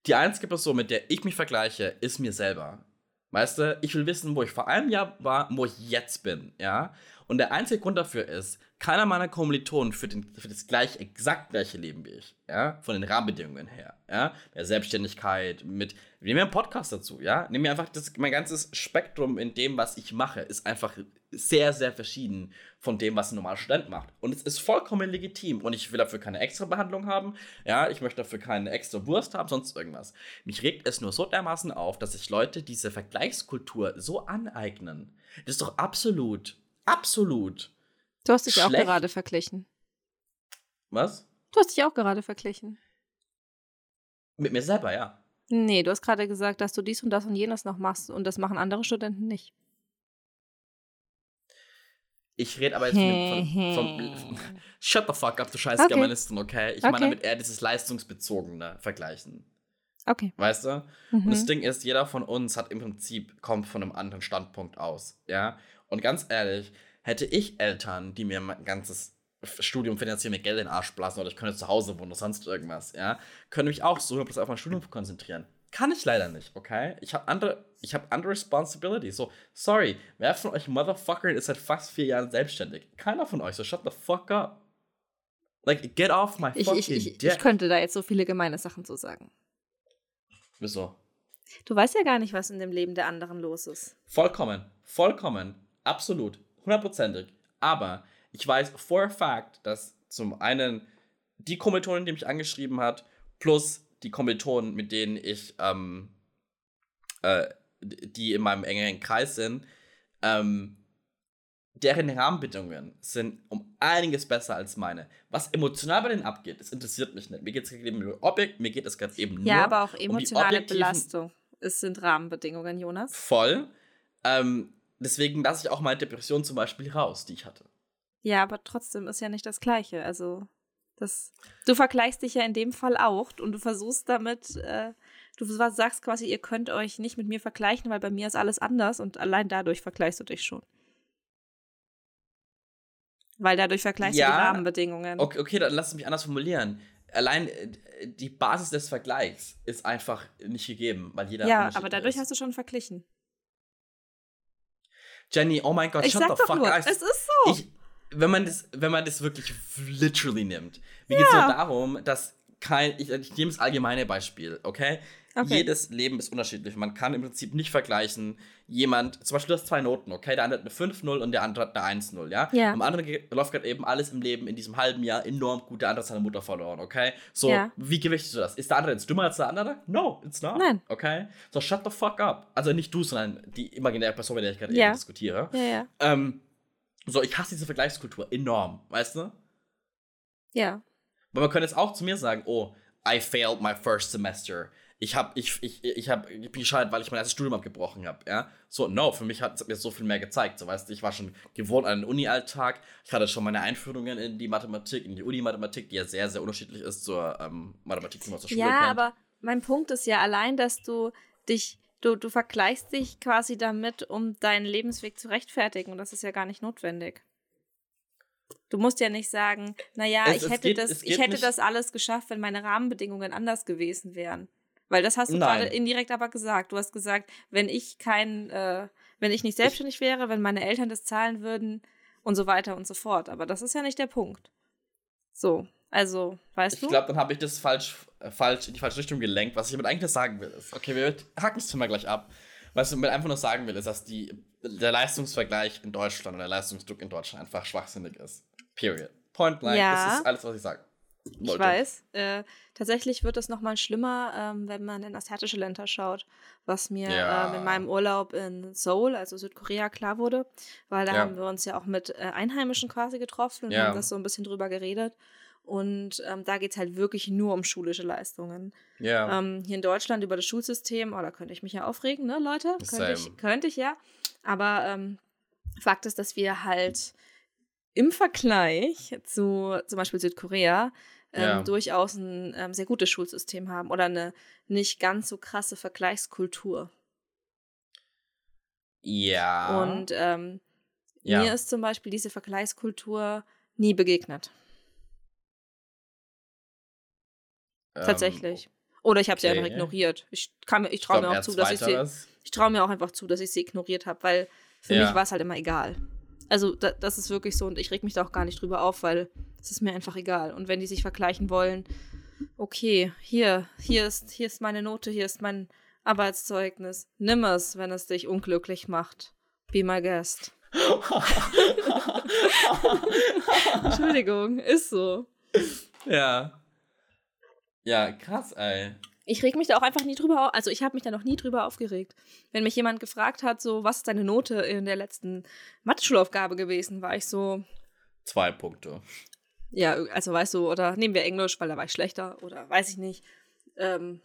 Speaker 3: Die einzige Person, mit der ich mich vergleiche, ist mir selber. Weißt du, ich will wissen, wo ich vor einem Jahr war, wo ich jetzt bin, ja? Und der einzige Grund dafür ist, keiner meiner Kommilitonen führt, den, führt das gleich, exakt gleiche Leben wie ich, ja, von den Rahmenbedingungen her, ja, der Selbstständigkeit, mit, wir nehmen einen Podcast dazu, ja, nehmen wir einfach das, mein ganzes Spektrum in dem, was ich mache, ist einfach sehr, sehr verschieden von dem, was ein normaler Student macht. Und es ist vollkommen legitim und ich will dafür keine extra Behandlung haben, ja, ich möchte dafür keine extra Wurst haben, sonst irgendwas. Mich regt es nur so dermaßen auf, dass sich Leute diese Vergleichskultur so aneignen. Das ist doch absolut, absolut
Speaker 2: Du hast dich Schlecht. auch gerade verglichen.
Speaker 3: Was?
Speaker 2: Du hast dich auch gerade verglichen.
Speaker 3: Mit mir selber, ja.
Speaker 2: Nee, du hast gerade gesagt, dass du dies und das und jenes noch machst und das machen andere Studenten nicht.
Speaker 3: Ich rede aber jetzt von, von, Shut the fuck up, du scheiß okay. Germanistin, okay? Ich okay. meine damit eher dieses leistungsbezogene Vergleichen.
Speaker 2: Okay.
Speaker 3: Weißt du? Mhm. Und das Ding ist, jeder von uns hat im Prinzip, kommt von einem anderen Standpunkt aus, ja? Und ganz ehrlich, Hätte ich Eltern, die mir mein ganzes Studium finanzieren, mir Geld in den Arsch blasen oder ich könnte zu Hause wohnen oder sonst irgendwas, ja, könnte mich auch so auf mein Studium konzentrieren. Kann ich leider nicht, okay? Ich habe andere, ich habe andere Responsibilities. So, sorry, wer von euch Motherfucker ist seit fast vier Jahren selbstständig? Keiner von euch, so shut the fuck up. Like, get off my fucking
Speaker 2: ich, ich, ich, ich könnte da jetzt so viele gemeine Sachen zu sagen.
Speaker 3: Wieso?
Speaker 2: Du weißt ja gar nicht, was in dem Leben der anderen los ist.
Speaker 3: Vollkommen, vollkommen, absolut hundertprozentig. Aber ich weiß for a fact, dass zum einen die Kommilitonin, die mich angeschrieben hat, plus die Kommilitonen, mit denen ich, ähm, äh, die in meinem engeren Kreis sind, ähm, deren Rahmenbedingungen sind um einiges besser als meine. Was emotional bei denen abgeht, das interessiert mich nicht. Mir geht es gerade eben nur Objekt, mir geht es gerade eben nur
Speaker 2: Ja, aber auch emotionale um Belastung. Es sind Rahmenbedingungen, Jonas.
Speaker 3: Voll. Ähm, deswegen lasse ich auch meine Depression zum Beispiel raus, die ich hatte.
Speaker 2: Ja, aber trotzdem ist ja nicht das Gleiche. Also, das, du vergleichst dich ja in dem Fall auch und du versuchst damit, äh, du sagst quasi, ihr könnt euch nicht mit mir vergleichen, weil bei mir ist alles anders und allein dadurch vergleichst du dich schon. Weil dadurch vergleichst ja, du die Rahmenbedingungen.
Speaker 3: Okay, okay, dann lass es mich anders formulieren. Allein äh, die Basis des Vergleichs ist einfach nicht gegeben, weil jeder.
Speaker 2: Ja, aber dadurch ist. hast du schon verglichen.
Speaker 3: Jenny, oh mein Gott,
Speaker 2: ich shut the fuck up. Es ist so.
Speaker 3: Ich, wenn, man das, wenn man das wirklich literally nimmt. Mir ja. geht es nur darum, dass kein. Ich, ich nehme das allgemeine Beispiel, okay? Okay? Jedes Leben ist unterschiedlich. Man kann im Prinzip nicht vergleichen, jemand, zum Beispiel du hast zwei Noten, okay? Der andere hat eine 5-0 und der andere hat eine 1-0, ja?
Speaker 2: ja?
Speaker 3: Am anderen läuft gerade eben alles im Leben in diesem halben Jahr enorm gut, der andere hat seine Mutter verloren, okay? So, ja. wie gewichtest du das? Ist der andere jetzt dümmer als der andere? No, it's not.
Speaker 2: Nein.
Speaker 3: Okay? So, shut the fuck up. Also nicht du, sondern die imaginäre Person, mit der ich gerade ja. eben diskutiere.
Speaker 2: Ja, ja.
Speaker 3: Ähm, so, ich hasse diese Vergleichskultur enorm, weißt du?
Speaker 2: Ja.
Speaker 3: Aber man könnte jetzt auch zu mir sagen, oh, I failed my first semester ich habe ich, ich, ich hab, ich bin gescheitert, weil ich mein erstes Studium abgebrochen habe, ja. So, no, für mich hat es mir so viel mehr gezeigt. So, weißt ich war schon gewohnt an den Uni-Alltag. Ich hatte schon meine Einführungen in die Mathematik, in die Uni-Mathematik, die ja sehr, sehr unterschiedlich ist zur ähm, Mathematik, die man zur Schule
Speaker 2: ja,
Speaker 3: kennt.
Speaker 2: Ja, aber mein Punkt ist ja allein, dass du dich, du, du vergleichst dich quasi damit, um deinen Lebensweg zu rechtfertigen. Und das ist ja gar nicht notwendig. Du musst ja nicht sagen, naja, es, ich hätte, geht, das, ich hätte das alles geschafft, wenn meine Rahmenbedingungen anders gewesen wären. Weil das hast du gerade indirekt aber gesagt. Du hast gesagt, wenn ich kein, äh, wenn ich nicht selbstständig ich, wäre, wenn meine Eltern das zahlen würden und so weiter und so fort. Aber das ist ja nicht der Punkt. So, also, weißt
Speaker 3: ich
Speaker 2: du?
Speaker 3: Ich glaube, dann habe ich das falsch, äh, falsch in die falsche Richtung gelenkt. Was ich damit eigentlich sagen will, ist, okay, wir hacken es mal gleich ab. Was ich damit einfach nur sagen will, ist, dass die, der Leistungsvergleich in Deutschland oder der Leistungsdruck in Deutschland einfach schwachsinnig ist. Period. Point blank. Ja. Das ist alles, was ich sage.
Speaker 2: Ich weiß. Äh, tatsächlich wird es noch mal schlimmer, ähm, wenn man in asiatische Länder schaut, was mir ja. ähm, in meinem Urlaub in Seoul, also Südkorea, klar wurde, weil da ja. haben wir uns ja auch mit äh, Einheimischen quasi getroffen und ja. haben das so ein bisschen drüber geredet. Und ähm, da geht es halt wirklich nur um schulische Leistungen.
Speaker 3: Ja.
Speaker 2: Ähm, hier in Deutschland über das Schulsystem, oh, da könnte ich mich ja aufregen, ne, Leute? Könnte ich, könnte ich ja. Aber ähm, Fakt ist, dass wir halt im Vergleich zu zum Beispiel Südkorea ähm,
Speaker 3: Ja.
Speaker 2: durchaus ein ähm, sehr gutes Schulsystem haben oder eine nicht ganz so krasse Vergleichskultur.
Speaker 3: ja.
Speaker 2: Und ähm,
Speaker 3: Ja.
Speaker 2: mir ist zum Beispiel diese Vergleichskultur nie begegnet.
Speaker 3: ähm,
Speaker 2: Tatsächlich. Oder ich habe sie einfach
Speaker 3: okay.
Speaker 2: ignoriert. Ich, kann ich traue mir auch zu, dass ich sie.
Speaker 3: zweiteres.
Speaker 2: Ich traue mir auch einfach zu, dass ich sie ignoriert habe, weil für
Speaker 3: Ja.
Speaker 2: mich war es halt immer egal. Also da, das ist wirklich so und ich reg mich da auch gar nicht drüber auf, weil es ist mir einfach egal. Und wenn die sich vergleichen wollen, okay, hier, hier ist, hier ist meine Note, hier ist mein Arbeitszeugnis. Nimm es, wenn es dich unglücklich macht. Be my guest. Entschuldigung, ist so.
Speaker 3: ja. Ja, krass, ey.
Speaker 2: Ich reg mich da auch einfach nie drüber auf. Also ich habe mich da noch nie drüber aufgeregt. Wenn mich jemand gefragt hat, so, was ist deine Note in der letzten Mathe-Schulaufgabe gewesen, war ich so,
Speaker 3: Zwei Punkte.
Speaker 2: ja, also weißt du, oder nehmen wir Englisch, weil da war ich schlechter, oder weiß ich nicht. Ähm,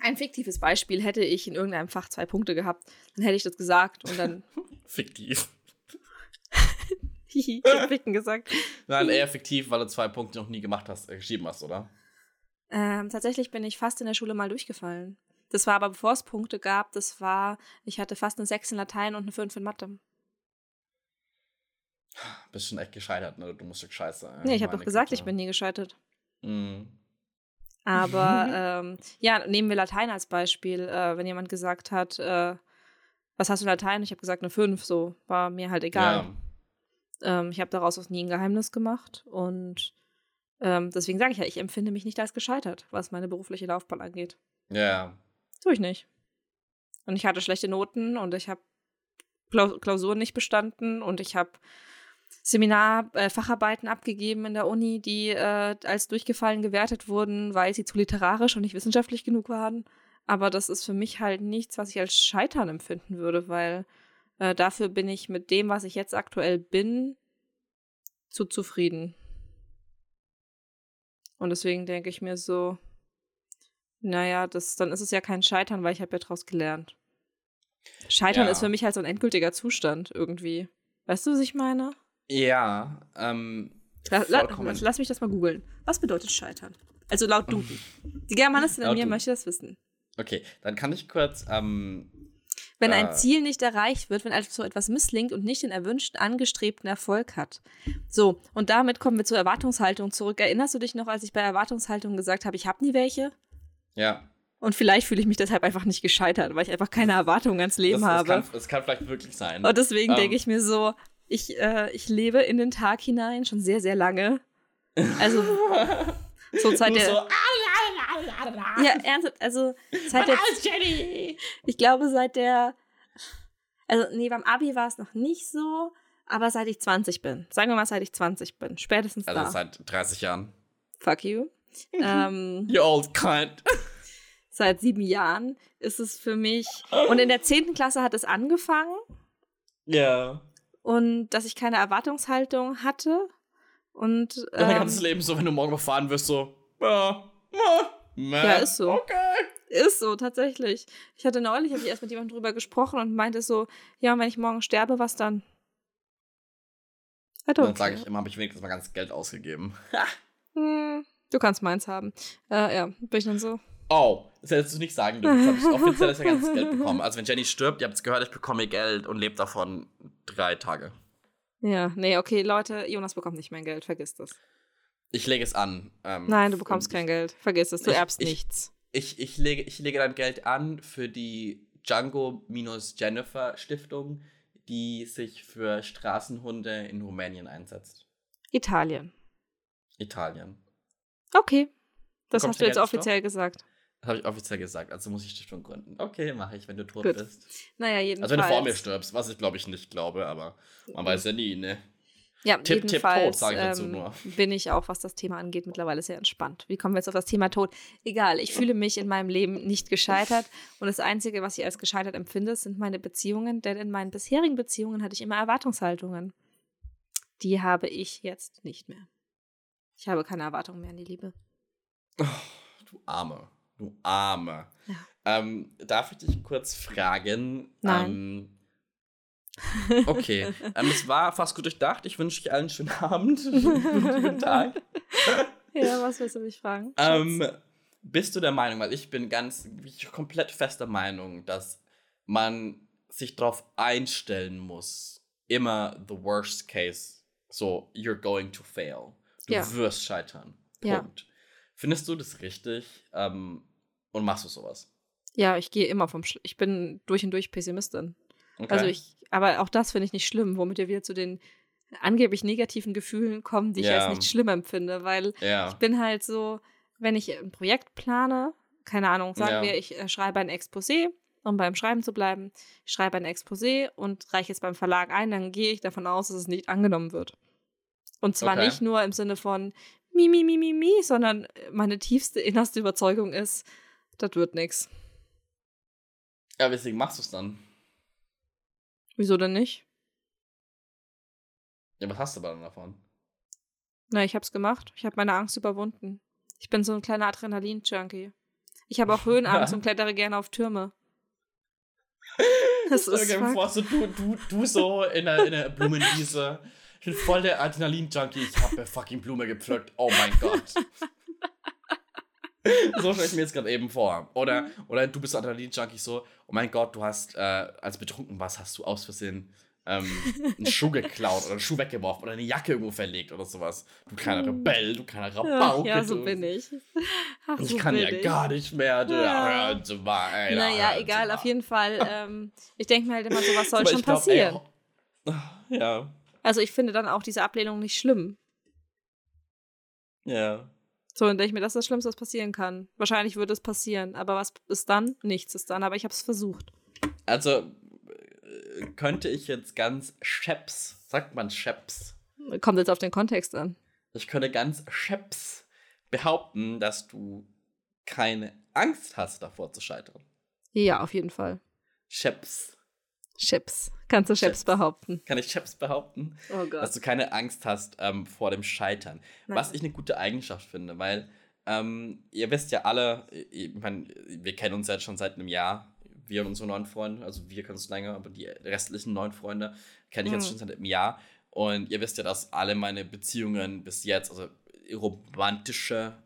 Speaker 2: ein fiktives Beispiel hätte ich in irgendeinem Fach zwei Punkte gehabt, dann hätte ich das gesagt und dann,
Speaker 3: Fiktiv.
Speaker 2: ich hab Ficken gesagt.
Speaker 3: Nein, eher fiktiv, weil du zwei Punkte noch nie gemacht hast, äh, geschrieben hast, oder?
Speaker 2: Ähm, tatsächlich bin ich fast in der Schule mal durchgefallen. Das war aber, bevor es Punkte gab, das war, ich hatte fast eine 6 in Latein und eine 5 in Mathe.
Speaker 3: Bist schon echt gescheitert, ne? Du musst doch scheiße sein.
Speaker 2: Nee, ich habe doch gesagt,
Speaker 3: Güte.
Speaker 2: ich bin nie gescheitert.
Speaker 3: Mhm.
Speaker 2: Aber ähm, ja, nehmen wir Latein als Beispiel. Äh, wenn jemand gesagt hat, äh, was hast du in Latein? Ich habe gesagt eine 5, so war mir halt egal.
Speaker 3: Ja.
Speaker 2: Ähm, ich habe daraus auch nie ein Geheimnis gemacht und ähm, deswegen sage ich ja, ich empfinde mich nicht als gescheitert, was meine berufliche Laufbahn angeht.
Speaker 3: Ja.
Speaker 2: Tue ich nicht. Und ich hatte schlechte Noten und ich habe Klau Klausuren nicht bestanden und ich habe Seminar, äh, Facharbeiten abgegeben in der Uni, die äh, als durchgefallen gewertet wurden, weil sie zu literarisch und nicht wissenschaftlich genug waren. Aber das ist für mich halt nichts, was ich als Scheitern empfinden würde, weil äh, dafür bin ich mit dem, was ich jetzt aktuell bin, zu zufrieden. Und deswegen denke ich mir so, naja, das, dann ist es ja kein Scheitern, weil ich habe ja daraus gelernt. Scheitern
Speaker 3: Ja.
Speaker 2: ist für mich halt so ein endgültiger Zustand irgendwie. Weißt du, was ich meine?
Speaker 3: Ja, ähm.
Speaker 2: La, lass, lass mich das mal googeln. Was bedeutet Scheitern? Also laut Duden. Die Germanistin in mir möchte das wissen.
Speaker 3: Okay, dann kann ich kurz, ähm.
Speaker 2: Wenn
Speaker 3: Äh.
Speaker 2: ein Ziel nicht erreicht wird, wenn also etwas misslingt und nicht den erwünschten, angestrebten Erfolg hat. So, und damit kommen wir zur Erwartungshaltung zurück. Erinnerst du dich noch, als ich bei Erwartungshaltung gesagt habe, ich habe nie welche?
Speaker 3: Ja.
Speaker 2: Und vielleicht fühle ich mich deshalb einfach nicht gescheitert, weil ich einfach keine Erwartungen ans Leben
Speaker 3: das,
Speaker 2: habe.
Speaker 3: Das kann, das kann vielleicht wirklich sein.
Speaker 2: Und deswegen
Speaker 3: Ähm.
Speaker 2: denke ich mir so, ich, äh, ich lebe in den Tag hinein schon sehr, sehr lange. Also so seit
Speaker 3: Du
Speaker 2: der.
Speaker 3: so,
Speaker 2: ja, ernsthaft, also seit der.
Speaker 3: Jenny!
Speaker 2: Ich glaube, seit der. Also, nee, beim Abi war es noch nicht so, aber seit ich 20 bin. Sagen wir mal, seit ich 20 bin. Spätestens
Speaker 3: Also
Speaker 2: da.
Speaker 3: seit 30 Jahren.
Speaker 2: Fuck you. ähm,
Speaker 3: You old cunt.
Speaker 2: seit sieben Jahren ist es für mich. Und in der 10. Klasse hat es angefangen.
Speaker 3: Ja.
Speaker 2: und dass ich keine Erwartungshaltung hatte. Und
Speaker 3: Dein
Speaker 2: ähm,
Speaker 3: ganzes Leben so, wenn du morgen gefahren wirst, so. Ja, ja,
Speaker 2: Ja, ist so.
Speaker 3: Okay.
Speaker 2: ist so, tatsächlich. Ich hatte neulich, habe ich erst mit jemandem drüber gesprochen und meinte so, ja, und wenn ich morgen sterbe, was dann? I
Speaker 3: Dann sage ich immer, habe ich wenigstens mal ganz Geld ausgegeben.
Speaker 2: Hm, du kannst meins haben. Äh, ja, bin ich dann so.
Speaker 3: Oh, das hättest du nicht sagen dürfen. Jetzt habe ich offiziell das ganze Geld bekommen. Also wenn Jenny stirbt, ihr habt es gehört, ich bekomme ihr Geld und lebe davon drei Tage.
Speaker 2: Ja, nee, okay, Leute, Jonas bekommt nicht mein Geld, vergiss das.
Speaker 3: Ich lege es an. Ähm,
Speaker 2: Nein, du bekommst kein Geld, vergiss es, du
Speaker 3: ich-
Speaker 2: erbst
Speaker 3: ich-
Speaker 2: nichts.
Speaker 3: Ich, ich, lege, ich lege dein Geld an für die Django-Jennifer Stiftung, die sich für Straßenhunde in Rumänien einsetzt.
Speaker 2: Italien.
Speaker 3: Italien.
Speaker 2: Okay. Das
Speaker 3: Bekommst
Speaker 2: hast du jetzt offiziell gesagt.
Speaker 3: Das habe ich offiziell gesagt, also muss ich Stiftung gründen. Okay, mache ich, wenn du tot
Speaker 2: Gut.
Speaker 3: bist.
Speaker 2: Naja, jedenfalls.
Speaker 3: Also wenn du vor mir stirbst, was ich glaube ich nicht glaube, aber man weiß ja nie, ne?
Speaker 2: Ja,
Speaker 3: Tipp, Tipp,
Speaker 2: jedenfalls
Speaker 3: tot, sag ich dazu
Speaker 2: ähm,
Speaker 3: nur.
Speaker 2: bin ich auch, was das Thema angeht, mittlerweile sehr entspannt. Wie kommen wir jetzt auf das Thema Tod? Egal, ich fühle mich in meinem Leben nicht gescheitert und das Einzige, was ich als gescheitert empfinde, sind meine Beziehungen, denn in meinen bisherigen Beziehungen hatte ich immer Erwartungshaltungen. Die habe ich jetzt nicht mehr. Ich habe keine Erwartungen mehr an die Liebe.
Speaker 3: Oh, du Arme. Du Arme.
Speaker 2: Ja.
Speaker 3: Ähm, darf ich dich kurz fragen?
Speaker 2: Nein.
Speaker 3: Ähm, okay. ähm, es war fast gut durchdacht. Ich wünsche euch allen einen schönen Abend. Guten Tag.
Speaker 2: ja, was willst du mich fragen?
Speaker 3: Ähm, bist du der Meinung, weil ich bin ganz, ich komplett fester Meinung, dass man sich darauf einstellen muss, immer the worst case, so you're going to fail. Du
Speaker 2: Ja.
Speaker 3: wirst scheitern.
Speaker 2: Ja.
Speaker 3: Punkt. Findest du das richtig? Ähm, und machst du sowas?
Speaker 2: ja, ich gehe immer vom. Sch ich bin durch und durch Pessimistin.
Speaker 3: Okay.
Speaker 2: Also ich, aber auch das finde ich nicht schlimm, womit wir wieder zu den angeblich negativen Gefühlen kommen, die ich
Speaker 3: Ja.
Speaker 2: als nicht schlimm empfinde, weil
Speaker 3: ja.
Speaker 2: ich bin halt so, wenn ich ein Projekt plane, keine Ahnung, sagen
Speaker 3: Ja.
Speaker 2: wir, ich äh, schreibe ein Exposé, um beim Schreiben zu bleiben, ich schreibe ein Exposé und reiche es beim Verlag ein, dann gehe ich davon aus, dass es nicht angenommen wird. Und zwar
Speaker 3: Okay.
Speaker 2: nicht nur im Sinne von mi, mi, mi, mi, mi, sondern meine tiefste, innerste Überzeugung ist, das wird nix.
Speaker 3: ja, weswegen machst du es dann?
Speaker 2: Wieso denn nicht?
Speaker 3: Ja, was hast du aber dann davon?
Speaker 2: Na, ich hab's gemacht. Ich habe meine Angst überwunden. Ich bin so ein kleiner Adrenalin-Junkie. Ich habe auch Höhenangst und klettere gerne auf Türme. Das ist fuck.
Speaker 3: vor, so du, du, du so in der, in der Blumenwiese. Ich bin voll der Adrenalin-Junkie. Ich habe eine fucking Blume gepflückt. Oh mein Gott. so stelle ich mir jetzt gerade eben vor. Oder, oder du bist Adrenalin-Junkie so, oh mein Gott, du hast, äh, als betrunken warst, hast du aus Versehen ähm, einen Schuh geklaut oder einen Schuh weggeworfen oder eine Jacke irgendwo verlegt oder sowas. Du kleiner Rebell, du kleiner Rabauke.
Speaker 2: ja, so
Speaker 3: du.
Speaker 2: bin ich. Ach,
Speaker 3: Ich
Speaker 2: so
Speaker 3: kann ja
Speaker 2: ich.
Speaker 3: gar nicht mehr. Du,
Speaker 2: Ja.
Speaker 3: mal, ey,
Speaker 2: Naja,
Speaker 3: ja,
Speaker 2: egal, auf jeden Fall. Ähm, ich denke mir halt immer, sowas soll schon
Speaker 3: glaub, ey,
Speaker 2: passieren.
Speaker 3: ja,
Speaker 2: Also ich finde dann auch diese Ablehnung nicht schlimm.
Speaker 3: ja.
Speaker 2: So, dann denke ich mir, das ist das Schlimmste, was passieren kann. Wahrscheinlich würde es passieren, aber was ist dann? Nichts ist dann, aber ich habe es versucht.
Speaker 3: Also äh, könnte ich jetzt ganz scheps, sagt man scheps,
Speaker 2: Kommt jetzt auf den Kontext an.
Speaker 3: ich könnte ganz scheps behaupten, dass du keine Angst hast, davor zu scheitern.
Speaker 2: Ja, auf jeden Fall.
Speaker 3: Scheps.
Speaker 2: Chips. Kannst du Chips
Speaker 3: Chips.
Speaker 2: behaupten?
Speaker 3: Kann ich scheps behaupten?
Speaker 2: Oh Gott.
Speaker 3: Dass du keine Angst hast ähm, vor dem Scheitern. Was
Speaker 2: Nein.
Speaker 3: ich eine gute Eigenschaft finde, weil ähm, ihr wisst ja alle, ich mein, wir kennen uns jetzt schon seit einem Jahr, wir und unsere neuen Freunde, also wir kennen uns länger, aber die restlichen neuen Freunde kenne ich jetzt
Speaker 2: Mhm.
Speaker 3: schon seit einem Jahr. Und ihr wisst ja, dass alle meine Beziehungen bis jetzt, also romantische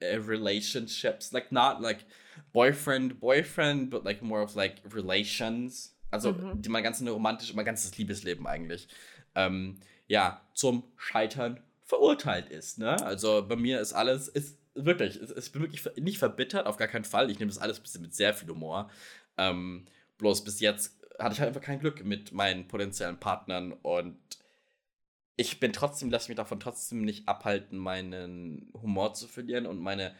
Speaker 3: äh, Relationships, like not like boyfriend, boyfriend, but like more of like relations. Also
Speaker 2: Mhm.
Speaker 3: die mein ganzes romantische, mein ganzes Liebesleben eigentlich, ähm, ja, zum Scheitern verurteilt ist. Ne? Also bei mir ist alles, ist wirklich, ich bin wirklich nicht verbittert, auf gar keinen Fall. Ich nehme das alles mit sehr viel Humor. Ähm, bloß bis jetzt hatte ich halt einfach kein Glück mit meinen potenziellen Partnern und ich bin trotzdem, lasse mich davon trotzdem nicht abhalten, meinen Humor zu verlieren und meine,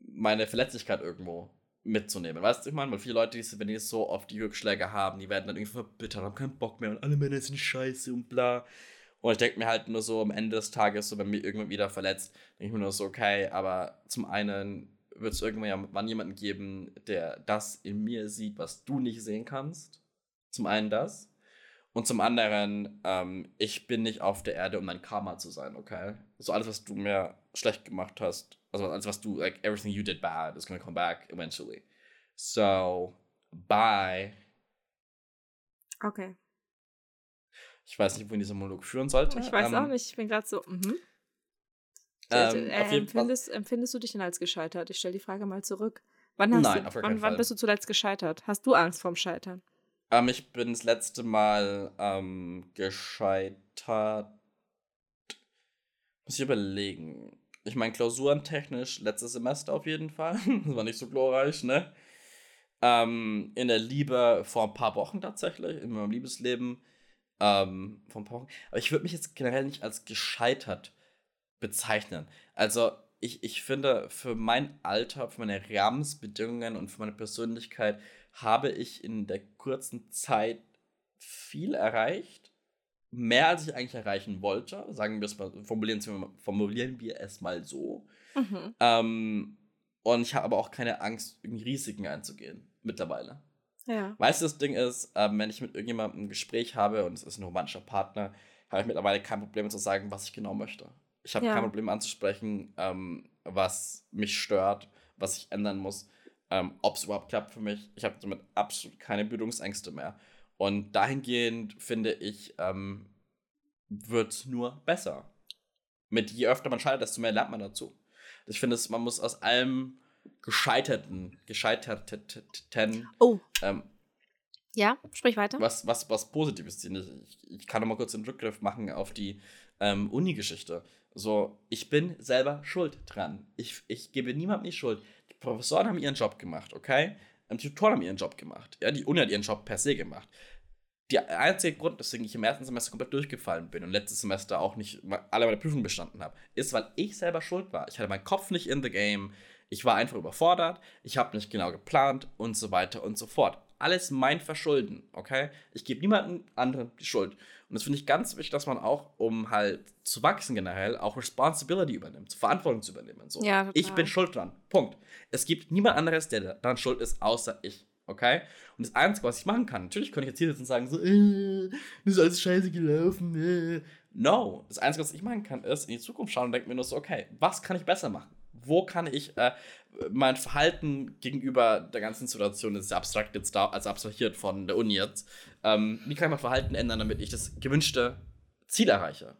Speaker 3: meine Verletzlichkeit irgendwo mitzunehmen. Weißt du, ich meine, weil viele Leute, die, wenn die so oft die Rückschläge haben, die werden dann irgendwie verbittert, haben keinen Bock mehr und alle Männer sind scheiße und bla. Und ich denke mir halt nur so am Ende des Tages, so wenn mir irgendwann wieder verletzt, denke ich mir nur so, okay, aber zum einen wird es irgendwann ja wann jemanden geben, der das in mir sieht, was du nicht sehen kannst. Zum einen das. Und zum anderen, ähm, ich bin nicht auf der Erde, um dein Karma zu sein, okay? So alles, was du mir schlecht gemacht hast, also alles, was du, like, everything you did bad is gonna come back eventually. So, bye.
Speaker 2: Okay.
Speaker 3: Ich weiß nicht, wohin dieser Monolog führen sollte.
Speaker 2: Ich weiß
Speaker 3: Ähm,
Speaker 2: auch nicht. Ich bin gerade so. Mhm.
Speaker 3: Ähm,
Speaker 2: äh,
Speaker 3: Fall.
Speaker 2: empfindest, empfindest du dich denn als gescheitert? Ich stelle die Frage mal zurück. Wann, hast
Speaker 3: Nein,
Speaker 2: du, wann, wann bist du zuletzt gescheitert? Hast du Angst vorm Scheitern?
Speaker 3: Ähm, ich bin das letzte Mal ähm, gescheitert. Muss ich überlegen. Ich meine, klausurentechnisch letztes Semester auf jeden Fall. Das war nicht so glorreich, ne? Ähm, in der Liebe vor ein paar Wochen tatsächlich, in meinem Liebesleben. Ähm, vor ein paar Wochen. Aber ich würde mich jetzt generell nicht als gescheitert bezeichnen. Also, ich, ich finde, für mein Alter, für meine Rahmensbedingungen und für meine Persönlichkeit habe ich in der kurzen Zeit viel erreicht. Mehr als ich eigentlich erreichen wollte. Sagen wir es mal, formulieren, wir- formulieren wir es mal so.
Speaker 2: Mhm.
Speaker 3: Ähm, und ich habe aber auch keine Angst, irgendwie Risiken einzugehen. Mittlerweile.
Speaker 2: Ja.
Speaker 3: Weißt du, das Ding ist, ähm, wenn ich mit irgendjemandem ein Gespräch habe und es ist ein romantischer Partner, habe ich mittlerweile kein Problem zu sagen, was ich genau möchte. Ich habe
Speaker 2: Ja.
Speaker 3: kein Problem anzusprechen, ähm, was mich stört, was ich ändern muss, ähm, ob es überhaupt klappt für mich. Ich habe damit absolut keine Bildungsängste mehr. Und dahingehend finde ich, ähm, wird es nur besser. Mit je öfter man scheitert, desto mehr lernt man dazu. Ich finde, man muss aus allem Gescheiterten, Gescheiterten,
Speaker 2: Oh,
Speaker 3: ähm,
Speaker 2: ja, sprich weiter.
Speaker 3: was, was, was Positives ziehen. Ich, ich kann noch mal kurz einen Rückgriff machen auf die ähm, Uni-Geschichte. So, ich bin selber schuld dran. Ich, ich gebe niemandem die Schuld. Die Professoren haben ihren Job gemacht, okay? Die Tutoren haben ihren Job gemacht. Ja, die Uni hat ihren Job per se gemacht. Der einzige Grund, weswegen ich im ersten Semester komplett durchgefallen bin und letztes Semester auch nicht alle meine Prüfungen bestanden habe, ist, weil ich selber schuld war. Ich hatte meinen Kopf nicht in the game. Ich war einfach überfordert. Ich habe nicht genau geplant und so weiter und so fort. Alles mein Verschulden, okay? Ich gebe niemandem anderen die Schuld. Und das finde ich ganz wichtig, dass man auch, um halt zu wachsen generell, auch Responsibility übernimmt, Verantwortung zu übernehmen. So.
Speaker 2: Ja,
Speaker 3: ich bin schuld dran. Punkt. Es gibt niemand anderes, der daran schuld ist, außer ich. Okay? Und das Einzige, was ich machen kann, natürlich könnte ich jetzt hier sitzen und sagen, so, äh, das ist alles scheiße gelaufen. Äh. No. Das Einzige, was ich machen kann, ist in die Zukunft schauen und denken mir nur so, okay, was kann ich besser machen? Wo kann ich äh, mein Verhalten gegenüber der ganzen Situation, das ist ja abstrakt jetzt da, also abstrahiert von der Uni jetzt, ähm, wie kann ich mein Verhalten ändern, damit ich das gewünschte Ziel erreiche?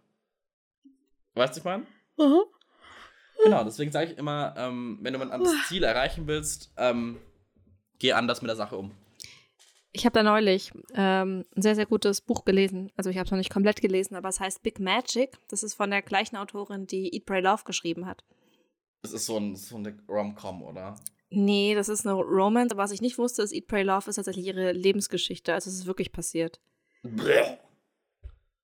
Speaker 3: Weißt du, was ich meine?
Speaker 2: Mhm.
Speaker 3: Genau, deswegen sage ich immer, ähm, wenn du ein anderes Ziel erreichen willst, ähm, geh anders mit der Sache um.
Speaker 2: Ich habe da neulich ähm, ein sehr, sehr gutes Buch gelesen. Also ich habe es noch nicht komplett gelesen, aber es heißt Big Magic. Das ist von der gleichen Autorin, die Eat, Pray, Love geschrieben hat.
Speaker 3: Das ist so, ein, so eine Rom-Com, oder?
Speaker 2: Nee, das ist eine Romance. Aber was ich nicht wusste, ist Eat, Pray, Love ist tatsächlich ihre Lebensgeschichte. Also es ist wirklich passiert.
Speaker 3: Bäh.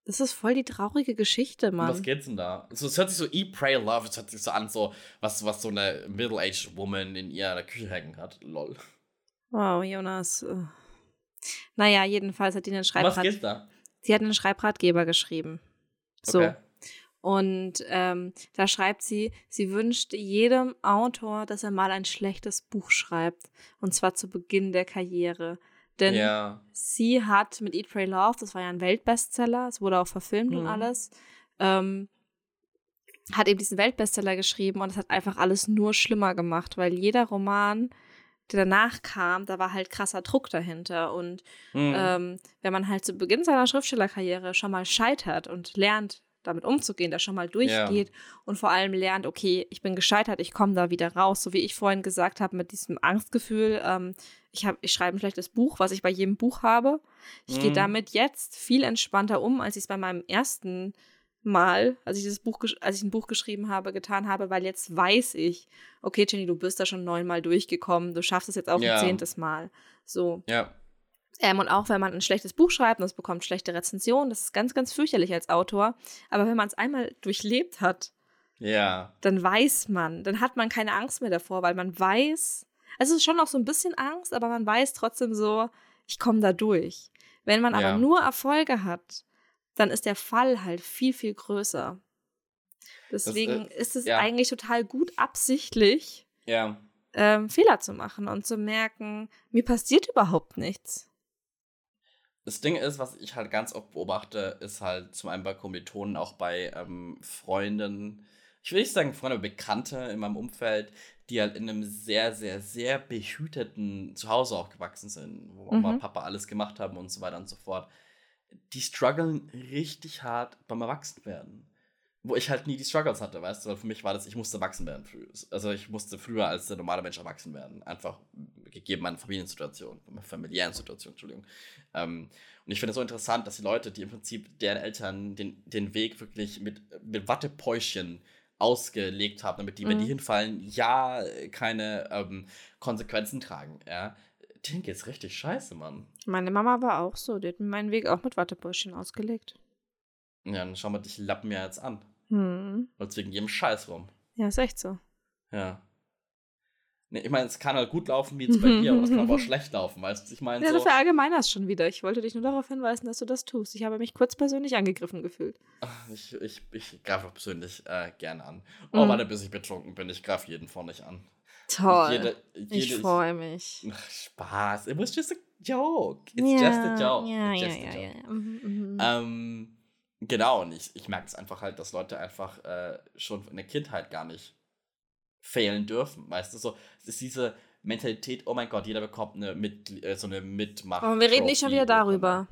Speaker 2: Das ist voll die traurige Geschichte,
Speaker 3: Um
Speaker 2: Mann.
Speaker 3: was geht's denn da? So, es hört sich so Eat, Pray, Love, es hört sich so an, so, was, was so eine Middle-aged Woman in ihrer Küche hängen hat. Lol.
Speaker 2: Wow, Jonas. Naja, jedenfalls hat die einen
Speaker 3: Um was
Speaker 2: Schreibrat
Speaker 3: geht's da?
Speaker 2: Sie hat einen Schreibratgeber geschrieben. So.
Speaker 3: Okay.
Speaker 2: Und ähm, da schreibt sie, sie wünscht jedem Autor, dass er mal ein schlechtes Buch schreibt. Und zwar zu Beginn der Karriere. Denn
Speaker 3: Ja.
Speaker 2: sie hat mit Eat, Pray, Love, das war ja ein Weltbestseller, es wurde auch verfilmt und
Speaker 3: Mhm.
Speaker 2: alles, ähm, hat eben diesen Weltbestseller geschrieben und es hat einfach alles nur schlimmer gemacht, weil jeder Roman, der danach kam, da war halt krasser Druck dahinter. Und
Speaker 3: Hm.
Speaker 2: ähm, wenn man halt zu Beginn seiner Schriftstellerkarriere schon mal scheitert und lernt, damit umzugehen, da schon mal durchgeht und vor allem lernt, okay, ich bin gescheitert, ich komme da wieder raus, so wie ich vorhin gesagt habe, mit diesem Angstgefühl, ähm, ich, hab, ich schreibe ein schlechtes Buch, was ich bei jedem Buch habe. Ich gehe
Speaker 3: Mhm.
Speaker 2: damit jetzt viel entspannter um, als ich es bei meinem ersten Mal, als ich, dieses Buch, als ich ein Buch geschrieben habe, getan habe, weil jetzt weiß ich, okay, Jenny, du bist da schon neunmal durchgekommen, du schaffst es jetzt auch
Speaker 3: Ja.
Speaker 2: ein zehntes Mal. So.
Speaker 3: ja.
Speaker 2: Ähm, und auch wenn man ein schlechtes Buch schreibt und es bekommt schlechte Rezensionen, das ist ganz, ganz fürchterlich als Autor. Aber wenn man es einmal durchlebt hat,
Speaker 3: Ja.
Speaker 2: dann weiß man, dann hat man keine Angst mehr davor, weil man weiß, also es ist schon noch so ein bisschen Angst, aber man weiß trotzdem so, ich komme da durch. Wenn man aber
Speaker 3: Ja.
Speaker 2: nur Erfolge hat, dann ist der Fall halt viel, viel größer. Deswegen
Speaker 3: äh,
Speaker 2: ist es
Speaker 3: ja.
Speaker 2: eigentlich total gut absichtlich,
Speaker 3: Ja.
Speaker 2: ähm, Fehler zu machen und zu merken, mir passiert überhaupt nichts.
Speaker 3: Das Ding ist, was ich halt ganz oft beobachte, ist halt zum einen bei Kommilitonen, auch bei ähm, Freunden, ich will nicht sagen Freunde, aber Bekannte in meinem Umfeld, die halt in einem sehr, sehr, sehr behüteten Zuhause auch gewachsen sind, wo Mama
Speaker 2: Mhm.
Speaker 3: und Papa alles gemacht haben und so weiter und so fort. Die strugglen richtig hart beim Erwachsenwerden. Wo ich halt nie die Struggles hatte, weißt du, weil für mich war das, ich musste erwachsen werden früh. Also ich musste früher als der normale Mensch erwachsen werden. Einfach gegeben meine Familiensituation, meine familiären Situation, Entschuldigung. Ähm, und ich finde es so interessant, dass die Leute, die im Prinzip deren Eltern den, den Weg wirklich mit, mit Wattepäuschen ausgelegt haben, damit die, wenn die
Speaker 2: Mhm.
Speaker 3: hinfallen, ja keine ähm, Konsequenzen tragen, ja. Denen geht's richtig scheiße, Mann.
Speaker 2: Meine Mama war auch so, die hat mir meinen Weg auch mit Wattebäuschen ausgelegt.
Speaker 3: Ja, dann schau mal dich Lappen ja jetzt an.
Speaker 2: Hm.
Speaker 3: Läuft wegen jedem Scheiß rum.
Speaker 2: Ja, ist echt so.
Speaker 3: Ja. Nee, ich meine, es kann halt gut laufen, wie jetzt bei dir, aber es kann aber auch schlecht laufen, weißt du? Ich meine,
Speaker 2: Ja,
Speaker 3: so.
Speaker 2: du verallgemeinerst schon wieder. Ich wollte dich nur darauf hinweisen, dass du das tust. Ich habe mich kurz persönlich angegriffen gefühlt.
Speaker 3: Ach, Ich, ich, ich greife auch persönlich äh, gerne an. Oh,
Speaker 2: Mhm.
Speaker 3: warte, bis ich betrunken bin. Ich greife jeden von nicht an.
Speaker 2: Toll.
Speaker 3: Jede,
Speaker 2: ich
Speaker 3: jede,
Speaker 2: freue mich.
Speaker 3: Ach, Spaß. It was just a joke. It's just a joke.
Speaker 2: Ja, ja, ja,
Speaker 3: Genau, und ich, ich merke es einfach halt, dass Leute einfach äh, schon in der Kindheit gar nicht fehlen dürfen. Weißt du, so, es ist diese Mentalität, oh mein Gott, jeder bekommt eine Mit äh, so eine Mitmach.
Speaker 2: Aber wir reden nicht schon wieder darüber.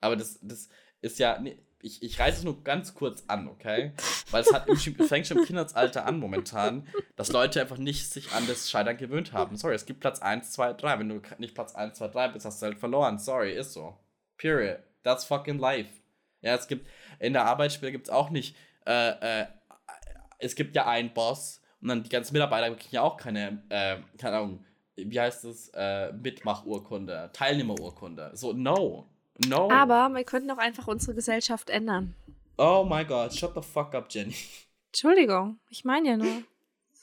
Speaker 3: Aber das, das ist ja, nee, ich, ich reiße es nur ganz kurz an, okay? Weil es hat im, fängt schon im Kindesalter an momentan, dass Leute einfach nicht sich an das Scheitern gewöhnt haben. Sorry, es gibt Platz 1, 2, 3. Wenn du nicht Platz 1, 2, 3 bist, hast du halt verloren. Sorry, ist so. Period. That's fucking life. Ja, es gibt, in der Arbeitsstelle gibt es auch nicht, äh, äh, es gibt ja einen Boss und dann die ganzen Mitarbeiter kriegen ja auch keine, äh, keine Ahnung, wie heißt das, äh, Mitmachurkunde, Teilnehmerurkunde. So, no. No.
Speaker 2: Aber wir könnten auch einfach unsere Gesellschaft ändern.
Speaker 3: Oh my god, shut the fuck up, Jenny.
Speaker 2: Entschuldigung, ich meine ja nur.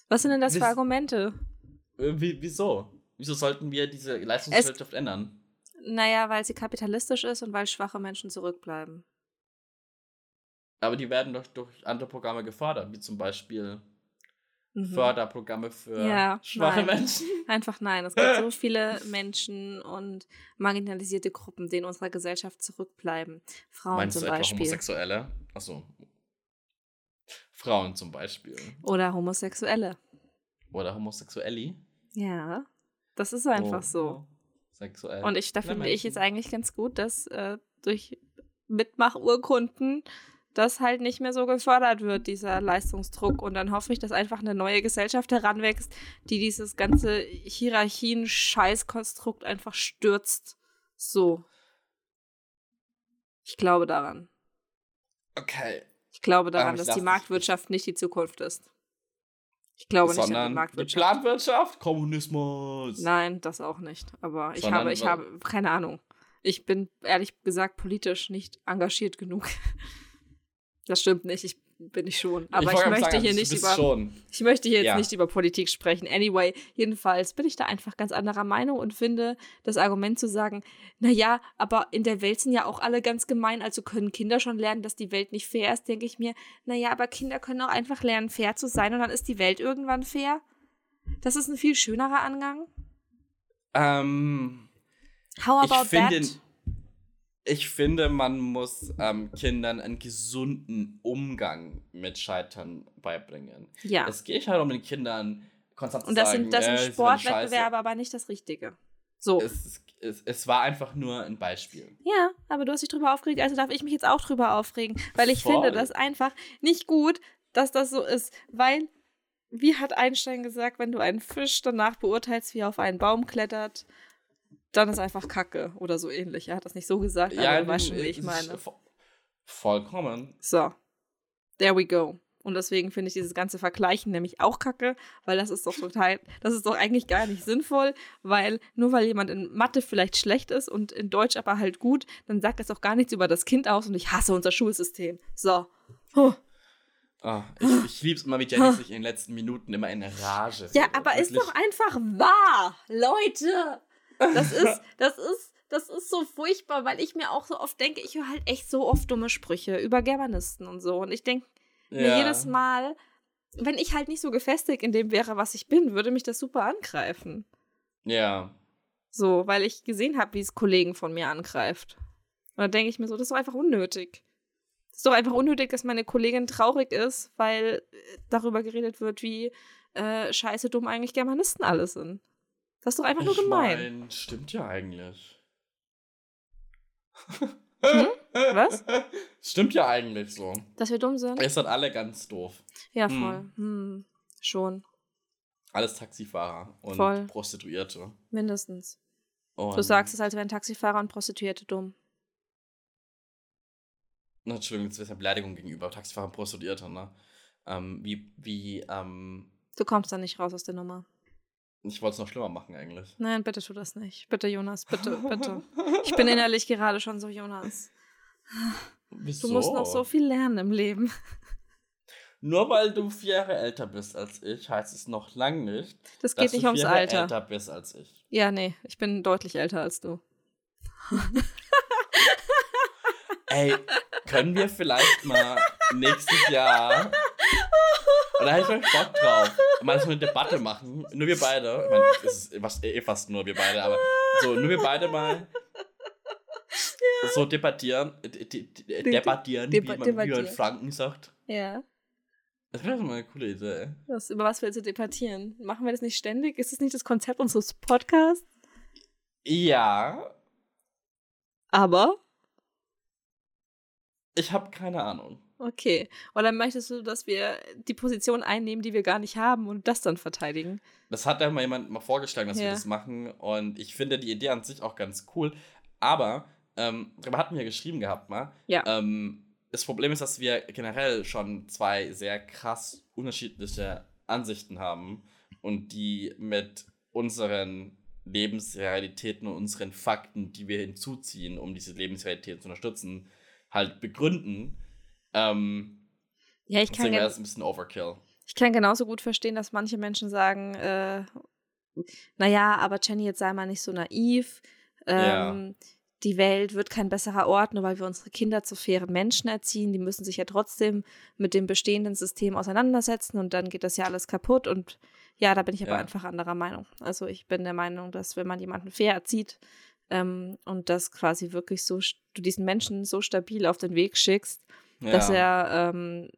Speaker 2: Was sind denn das
Speaker 3: Wiss-
Speaker 2: für Argumente?
Speaker 3: Äh, Wie, wieso? Wieso sollten wir diese Leistungsgesellschaft ändern?
Speaker 2: Naja, weil sie kapitalistisch ist und weil schwache Menschen zurückbleiben.
Speaker 3: Aber die werden doch durch andere Programme gefördert, wie zum Beispiel
Speaker 2: Mhm.
Speaker 3: Förderprogramme für
Speaker 2: Ja,
Speaker 3: schwache
Speaker 2: nein.
Speaker 3: Menschen.
Speaker 2: Einfach nein. Es gibt so viele Menschen und marginalisierte Gruppen, die in unserer Gesellschaft zurückbleiben. Frauen
Speaker 3: Meinst
Speaker 2: zum
Speaker 3: du etwa
Speaker 2: Beispiel.
Speaker 3: Homosexuelle? Achso. Frauen zum Beispiel.
Speaker 2: Oder Homosexuelle.
Speaker 3: Oder Homosexuelli.
Speaker 2: Ja, das ist einfach so.
Speaker 3: Sexuell.
Speaker 2: Und ich, da finde ich jetzt eigentlich ganz gut, dass äh, durch Mitmachurkunden das halt nicht mehr so gefördert wird, dieser Leistungsdruck. Und dann hoffe ich, dass einfach eine neue Gesellschaft heranwächst, die dieses ganze Hierarchien-Scheißkonstrukt einfach stürzt. So. Ich glaube daran.
Speaker 3: Okay.
Speaker 2: Ich glaube daran,
Speaker 3: ich
Speaker 2: dass die Marktwirtschaft nicht die Zukunft ist. Ich glaube nicht an die
Speaker 3: Sondern die
Speaker 2: Marktwirtschaft.
Speaker 3: Planwirtschaft, Kommunismus.
Speaker 2: Nein, das auch nicht. Aber ich
Speaker 3: Sondern
Speaker 2: habe, ich habe keine Ahnung. Ich bin ehrlich gesagt politisch nicht engagiert genug. Das stimmt nicht. Ich bin ich schon. Aber ich,
Speaker 3: gerade
Speaker 2: möchte
Speaker 3: sagen,
Speaker 2: hier
Speaker 3: du
Speaker 2: nicht über.
Speaker 3: Schon.
Speaker 2: Ich möchte hier jetzt
Speaker 3: Ja.
Speaker 2: nicht über Politik sprechen. Anyway, jedenfalls bin ich da einfach ganz anderer Meinung und finde das Argument zu sagen, naja, aber in der Welt sind ja auch alle ganz gemein, also können Kinder schon lernen, dass die Welt nicht fair ist, denke ich mir, naja, aber Kinder können auch einfach lernen, fair zu sein und dann ist die Welt irgendwann fair. Das ist ein viel schönerer Angang.
Speaker 3: Ähm,
Speaker 2: How
Speaker 3: ich
Speaker 2: about
Speaker 3: finde,
Speaker 2: that?
Speaker 3: Ich finde, man muss ähm, Kindern einen gesunden Umgang mit Scheitern beibringen.
Speaker 2: Ja.
Speaker 3: Es geht halt um den Kindern konstant
Speaker 2: Und
Speaker 3: zu
Speaker 2: das
Speaker 3: sagen,
Speaker 2: sind, das
Speaker 3: äh,
Speaker 2: sind
Speaker 3: werden
Speaker 2: Sportwettbewerbe, aber nicht das Richtige. So.
Speaker 3: Es, es, es war einfach nur ein Beispiel.
Speaker 2: Ja, aber du hast dich drüber aufgeregt, also darf ich mich jetzt auch drüber aufregen. Weil ich
Speaker 3: Voll.
Speaker 2: finde das einfach nicht gut, dass das so ist. Weil, wie hat Einstein gesagt, wenn du einen Fisch danach beurteilst, wie er auf einen Baum klettert, dann ist einfach Kacke oder so ähnlich. Er hat das nicht so gesagt, aber du weißt schon, wie ich meine.
Speaker 3: vo- Vollkommen.
Speaker 2: So, there we go. Und deswegen finde ich dieses ganze Vergleichen nämlich auch kacke, weil das ist doch total, das ist doch eigentlich gar nicht sinnvoll, weil nur weil jemand in Mathe vielleicht schlecht ist und in Deutsch aber halt gut, dann sagt das auch gar nichts über das Kind aus und ich hasse unser Schulsystem. So. Huh.
Speaker 3: Ah, ich ich liebe es immer, wie Jenny sich in den letzten Minuten immer in Rage
Speaker 2: Ja, aber ist doch einfach wahr, Leute. Das ist, das ist, das ist so furchtbar, weil ich mir auch so oft denke, ich höre halt echt so oft dumme Sprüche über Germanisten und so. Und ich denke mir
Speaker 3: Ja.
Speaker 2: jedes Mal, wenn ich halt nicht so gefestigt in dem wäre, was ich bin, würde mich das super angreifen.
Speaker 3: Ja.
Speaker 2: So, weil ich gesehen habe, wie es Kollegen von mir angreift. Und dann denke ich mir so, das ist doch einfach unnötig. Es ist doch einfach unnötig, dass meine Kollegin traurig ist, weil äh, darüber geredet wird, wie äh, scheiße dumm eigentlich Germanisten alle sind. Das ist doch einfach nur
Speaker 3: ich
Speaker 2: gemein.
Speaker 3: mein, stimmt ja eigentlich.
Speaker 2: Hm? Was?
Speaker 3: Stimmt ja eigentlich so.
Speaker 2: Dass wir dumm sind?
Speaker 3: Ihr seid alle ganz doof.
Speaker 2: Ja,
Speaker 3: Hm.
Speaker 2: voll. Hm. Schon.
Speaker 3: Alles Taxifahrer und
Speaker 2: Voll.
Speaker 3: Prostituierte.
Speaker 2: Mindestens.
Speaker 3: Und
Speaker 2: Du sagst es, als wären Taxifahrer und Prostituierte dumm.
Speaker 3: Na, Entschuldigung, das ist ja Beleidigung gegenüber Taxifahrer und Prostituierte, ne? Ähm, wie, wie, ähm,
Speaker 2: Du kommst da nicht raus aus der Nummer.
Speaker 3: Ich wollte es noch schlimmer machen eigentlich.
Speaker 2: Nein, bitte tu das nicht. Bitte, Jonas, bitte, bitte. Ich bin innerlich gerade schon so, Jonas.
Speaker 3: Wieso?
Speaker 2: Du musst noch so viel lernen im Leben.
Speaker 3: Nur weil du vier Jahre älter bist als ich, heißt es noch lang nicht,
Speaker 2: Das
Speaker 3: dass
Speaker 2: geht nicht
Speaker 3: du
Speaker 2: ums
Speaker 3: vier Jahre
Speaker 2: Alter.
Speaker 3: älter bist als ich.
Speaker 2: Ja, nee, ich bin deutlich älter als du.
Speaker 3: Ey, können wir vielleicht mal nächstes Jahr. Und da hätte ich Bock drauf. Mal so eine Debatte machen. Nur wir beide. Ich meine, es ist fast, eh fast nur wir beide, aber so, nur wir beide mal. so debattieren, de, de, de, debattieren,
Speaker 2: Deba-
Speaker 3: wie man
Speaker 2: debattieren.
Speaker 3: in Franken sagt.
Speaker 2: Ja.
Speaker 3: Das wäre doch mal eine coole Idee.
Speaker 2: Was, über was willst du debattieren? Machen wir das nicht ständig? Ist das nicht das Konzept unseres Podcasts?
Speaker 3: Ja,
Speaker 2: Aber,
Speaker 3: ich habe keine Ahnung.
Speaker 2: Okay. Oder möchtest du, dass wir die Position einnehmen, die wir gar nicht haben und das dann verteidigen?
Speaker 3: Das hat ja mal jemand mal vorgeschlagen, dass wir
Speaker 2: Ja.
Speaker 3: das machen. Und ich finde die Idee an sich auch ganz cool. Aber, ähm, darüber hatten wir geschrieben gehabt mal.
Speaker 2: Ja.
Speaker 3: Ähm, das Problem ist, dass wir generell schon zwei sehr krass unterschiedliche Ansichten haben und die mit unseren Lebensrealitäten und unseren Fakten, die wir hinzuziehen, um diese Lebensrealität zu unterstützen, halt begründen. Ähm,
Speaker 2: Ja, ich kann,
Speaker 3: deswegen wäre das ein bisschen Overkill.
Speaker 2: ich kann genauso gut verstehen, dass manche Menschen sagen, äh, naja, aber Jenny, jetzt sei mal nicht so naiv.
Speaker 3: Ja.
Speaker 2: Ähm, Die Welt wird kein besserer Ort, nur weil wir unsere Kinder zu fairen Menschen erziehen. Die müssen sich ja trotzdem mit dem bestehenden System auseinandersetzen und dann geht das ja alles kaputt. Und ja, da bin ich aber
Speaker 3: Ja.
Speaker 2: einfach anderer Meinung. Also ich bin der Meinung, dass wenn man jemanden fair erzieht ähm, und das quasi wirklich so, du diesen Menschen so stabil auf den Weg schickst, dass er ähm,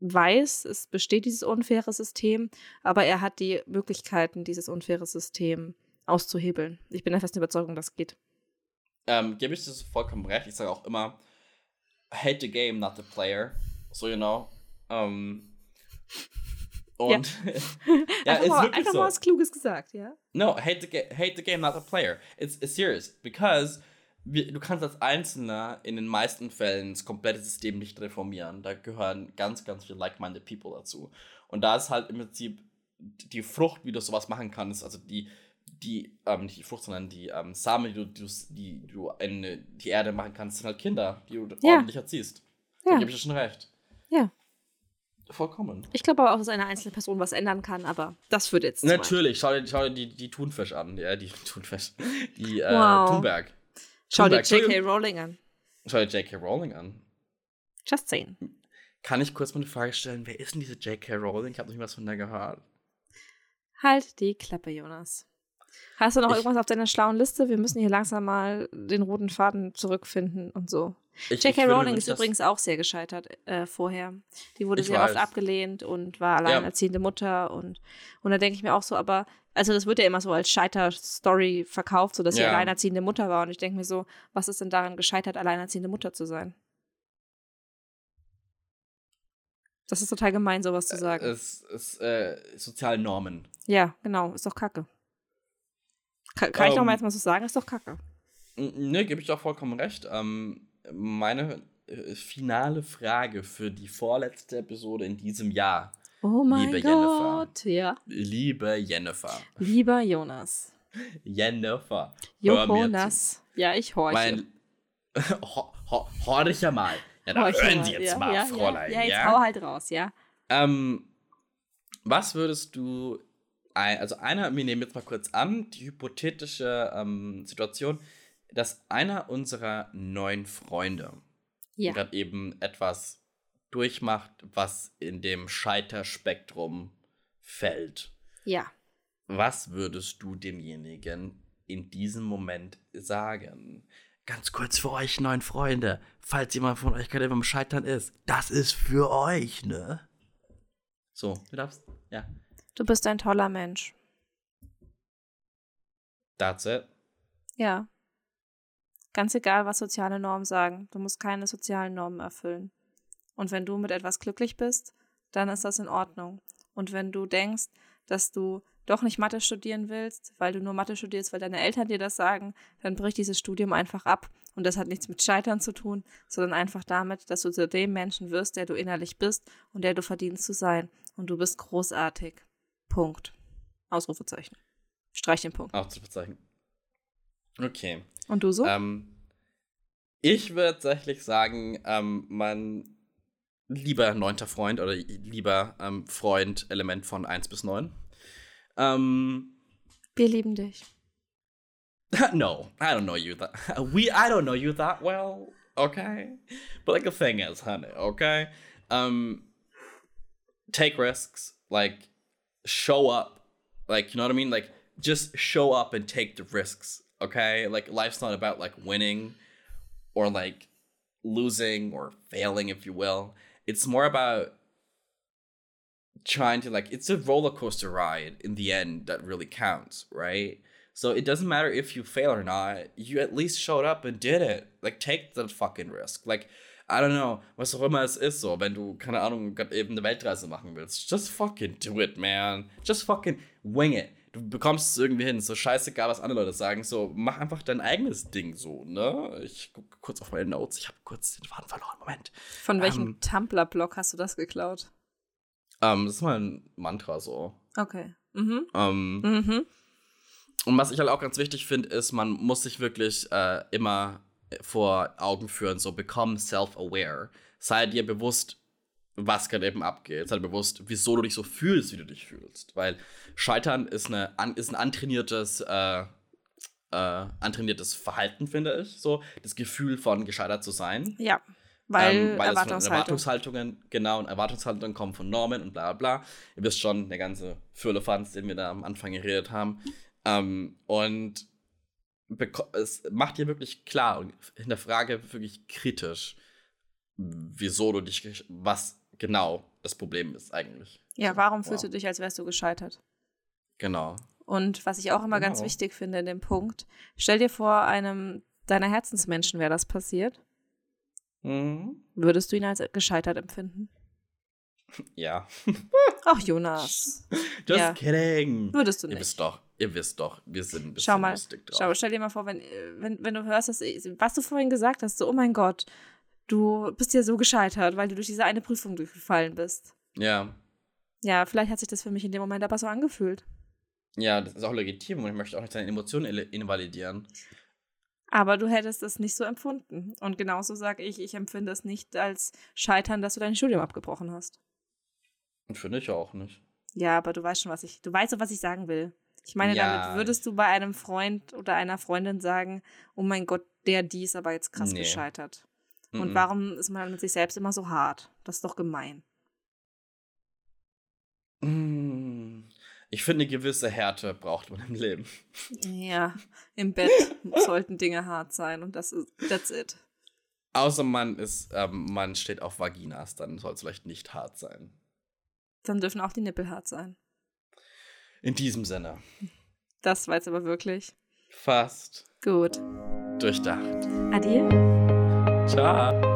Speaker 2: weiß, es besteht dieses unfaire System, aber er hat die Möglichkeiten, dieses unfaire System auszuhebeln. Ich bin der festen Überzeugung, das geht.
Speaker 3: ähm, gebe ich das vollkommen recht. Ich sage auch immer, hate the game, not the player. So, you know. Ähm, und ja,
Speaker 2: einfach
Speaker 3: ist
Speaker 2: mal,
Speaker 3: wirklich
Speaker 2: einfach
Speaker 3: so.
Speaker 2: mal was Kluges gesagt, ja?
Speaker 3: No, hate the, hate the game, not the player. It's, it's serious. Because du kannst als Einzelner in den meisten Fällen das komplette System nicht reformieren. Da gehören ganz, ganz viele like-minded people dazu. Und da ist halt im Prinzip die Frucht, wie du sowas machen kannst, also die, die, ähm, nicht die Frucht, sondern die ähm, Samen, die du, die, du- die du in die Erde machen kannst, sind halt Kinder, die du
Speaker 2: Ja.
Speaker 3: ordentlich erziehst. Da
Speaker 2: Ja.
Speaker 3: gebe ich dir schon recht.
Speaker 2: Ja.
Speaker 3: Vollkommen.
Speaker 2: Ich glaube aber auch, dass eine einzelne Person was ändern kann, aber das würde jetzt.
Speaker 3: Natürlich, schau dir, schau dir die, die Thunfisch an. Ja, die Thunfisch. Die äh,
Speaker 2: Wow.
Speaker 3: Thunberg.
Speaker 2: Schau dir. J.K. Rowling an.
Speaker 3: Schau dir J.K. Rowling an.
Speaker 2: Just saying.
Speaker 3: Kann ich kurz mal eine Frage stellen? Wer ist denn diese J.K. Rowling? Ich habe noch nie was von der gehört.
Speaker 2: Halt die Klappe, Jonas. Hast du noch
Speaker 3: Ich-
Speaker 2: irgendwas auf deiner schlauen Liste? Wir müssen hier langsam mal den roten Faden zurückfinden und so. J.K. Rowling ist übrigens auch sehr gescheitert äh, vorher. Die wurde sehr oft
Speaker 3: weiß.
Speaker 2: abgelehnt und war alleinerziehende Mutter. Und, und da denke ich mir auch so, aber, also das wird ja immer so als Scheiter-Story verkauft, so dass sie
Speaker 3: Ja.
Speaker 2: alleinerziehende Mutter war. Und ich denke mir so, was ist denn daran gescheitert, alleinerziehende Mutter zu sein? Das ist total gemein, sowas zu sagen.
Speaker 3: Es ist äh, soziale Normen.
Speaker 2: ja, genau, ist doch kacke. Ka kann ich doch
Speaker 3: Ähm,
Speaker 2: mal jetzt mal so sagen, ist doch kacke.
Speaker 3: Ne, gebe ich auch vollkommen recht. Ähm, meine äh, finale Frage für die vorletzte Episode in diesem Jahr.
Speaker 2: Oh mein
Speaker 3: liebe Jennifer.
Speaker 2: Gott, ja.
Speaker 3: Liebe Jennifer.
Speaker 2: Lieber Jonas.
Speaker 3: Jennifer. hör
Speaker 2: Jonas. Ja, ich horche.
Speaker 3: Mein, ho, ho, horch ja mal. Ja, dann
Speaker 2: Horche
Speaker 3: hören
Speaker 2: mal.
Speaker 3: Sie jetzt
Speaker 2: ja,
Speaker 3: mal,
Speaker 2: ja,
Speaker 3: Fräulein.
Speaker 2: Ja, ja, jetzt hau halt raus, ja.
Speaker 3: Ähm, was würdest du, also einer, wir nehmen jetzt mal kurz an, die hypothetische ähm, Situation, dass einer unserer neuen Freunde
Speaker 2: Ja.
Speaker 3: gerade eben etwas durchmacht, was in dem Scheiterspektrum fällt.
Speaker 2: Ja.
Speaker 3: Was würdest du demjenigen in diesem Moment sagen? Ganz kurz für euch neuen Freunde, falls jemand von euch gerade beim Scheitern ist, das ist für euch, ne? So, du darfst. Ja.
Speaker 2: Du bist ein toller Mensch.
Speaker 3: That's it.
Speaker 2: Ja. Ganz egal, was soziale Normen sagen. Du musst keine sozialen Normen erfüllen. Und wenn du mit etwas glücklich bist, dann ist das in Ordnung. Und wenn du denkst, dass du doch nicht Mathe studieren willst, weil du nur Mathe studierst, weil deine Eltern dir das sagen, dann brich dieses Studium einfach ab. Und das hat nichts mit Scheitern zu tun, sondern einfach damit, dass du zu dem Menschen wirst, der du innerlich bist und der du verdienst zu sein. Und du bist großartig. Punkt. Ausrufezeichen. Streich den Punkt.
Speaker 3: Bezeichnen. Okay.
Speaker 2: Und du so?
Speaker 3: Ähm, ich würde tatsächlich sagen, ähm, mein lieber neunter Freund oder lieber ähm, Freund, Element von 1 bis 9. Ähm,
Speaker 2: Wir lieben dich.
Speaker 3: no, I don't know you that we I don't know you that well, okay? But like the thing is, honey, okay? Um take risks, like show up. Like, you know what I mean? Like just show up and take the risks, okay? Like life's not about like winning or like losing or failing, if you will. It's more about trying to like it's a roller coaster ride in the end that really counts, right? So it doesn't matter if you fail or not, you at least showed up and did it. Like take the fucking risk. Like I don't know, was auch immer es ist, so, wenn du, keine Ahnung, gerade eben eine Weltreise machen willst, just fucking do it, man. Just fucking wing it. Du bekommst es irgendwie hin, so scheißegal, was andere Leute sagen, so, mach einfach dein eigenes Ding, so, ne? Ich gucke kurz auf meine Notes, ich habe kurz den Faden verloren, Moment.
Speaker 2: Von welchem
Speaker 3: Ähm.
Speaker 2: Tumblr-Blog hast du das geklaut?
Speaker 3: Ähm, das ist mein Mantra, so.
Speaker 2: Okay. Mhm.
Speaker 3: Ähm,
Speaker 2: Mhm.
Speaker 3: Und was ich halt auch ganz wichtig finde, ist, man muss sich wirklich äh, immer vor Augen führen, so become self-aware. Sei dir bewusst, was gerade eben abgeht. Sei bewusst, wieso du dich so fühlst, wie du dich fühlst. Weil Scheitern ist, eine, ist ein antrainiertes, äh, äh, antrainiertes Verhalten, finde ich. So, das Gefühl von gescheitert zu sein.
Speaker 2: Ja. Weil,
Speaker 3: Ähm, weil
Speaker 2: Erwartungshaltung.
Speaker 3: Erwartungshaltungen, genau, und Erwartungshaltungen kommen von Normen und bla bla bla. Ihr wisst schon, der ganze Fürlefanz, den wir da am Anfang geredet haben. Ähm, und es macht dir wirklich klar und hinterfrage wirklich kritisch, wieso du dich, was genau das Problem ist eigentlich.
Speaker 2: Ja, warum fühlst
Speaker 3: wow.
Speaker 2: du dich, als wärst du gescheitert?
Speaker 3: Genau.
Speaker 2: Und was ich auch immer ganz
Speaker 3: Genau.
Speaker 2: wichtig finde in dem Punkt, stell dir vor, einem deiner Herzensmenschen wäre das passiert.
Speaker 3: Mhm.
Speaker 2: Würdest du ihn als gescheitert empfinden?
Speaker 3: Ja.
Speaker 2: Ach, Jonas.
Speaker 3: Just
Speaker 2: Ja.
Speaker 3: kidding.
Speaker 2: Würdest du
Speaker 3: Ihr
Speaker 2: nicht.
Speaker 3: wisst doch, ihr wisst doch, wir sind ein bisschen
Speaker 2: Schau mal,
Speaker 3: lustig drauf.
Speaker 2: Schau, stell dir mal vor, wenn, äh, wenn, wenn du hörst, dass ich, was du vorhin gesagt hast, so, oh mein Gott, du bist ja so gescheitert, weil du durch diese eine Prüfung durchgefallen bist.
Speaker 3: Ja.
Speaker 2: Ja, vielleicht hat sich das für mich in dem Moment aber so angefühlt.
Speaker 3: Ja, das ist auch legitim und ich möchte auch nicht deine Emotionen invalidieren.
Speaker 2: Aber du hättest es nicht so empfunden. Und genauso sage ich, ich empfinde es nicht als Scheitern, dass du dein Studium abgebrochen hast.
Speaker 3: Und finde ich auch nicht.
Speaker 2: Ja, aber du weißt schon, was ich, du weißt, was ich sagen will. Ich meine,
Speaker 3: Ja,
Speaker 2: damit würdest du bei einem Freund oder einer Freundin sagen, oh mein Gott, der, die ist aber jetzt krass
Speaker 3: Nee.
Speaker 2: gescheitert. Und
Speaker 3: Mhm.
Speaker 2: warum ist man mit sich selbst immer so hart? Das ist doch gemein.
Speaker 3: Mm. Ich finde, eine gewisse Härte braucht man im Leben.
Speaker 2: Ja, im Bett sollten Dinge hart sein und das ist, that's it.
Speaker 3: Außer man ist, ähm, man steht auf Vaginas, dann soll es vielleicht nicht hart sein.
Speaker 2: Dann dürfen auch die Nippel hart sein.
Speaker 3: In diesem Sinne.
Speaker 2: Das war jetzt aber wirklich
Speaker 3: Fast
Speaker 2: gut.
Speaker 3: durchdacht.
Speaker 2: Adieu.
Speaker 3: Ciao.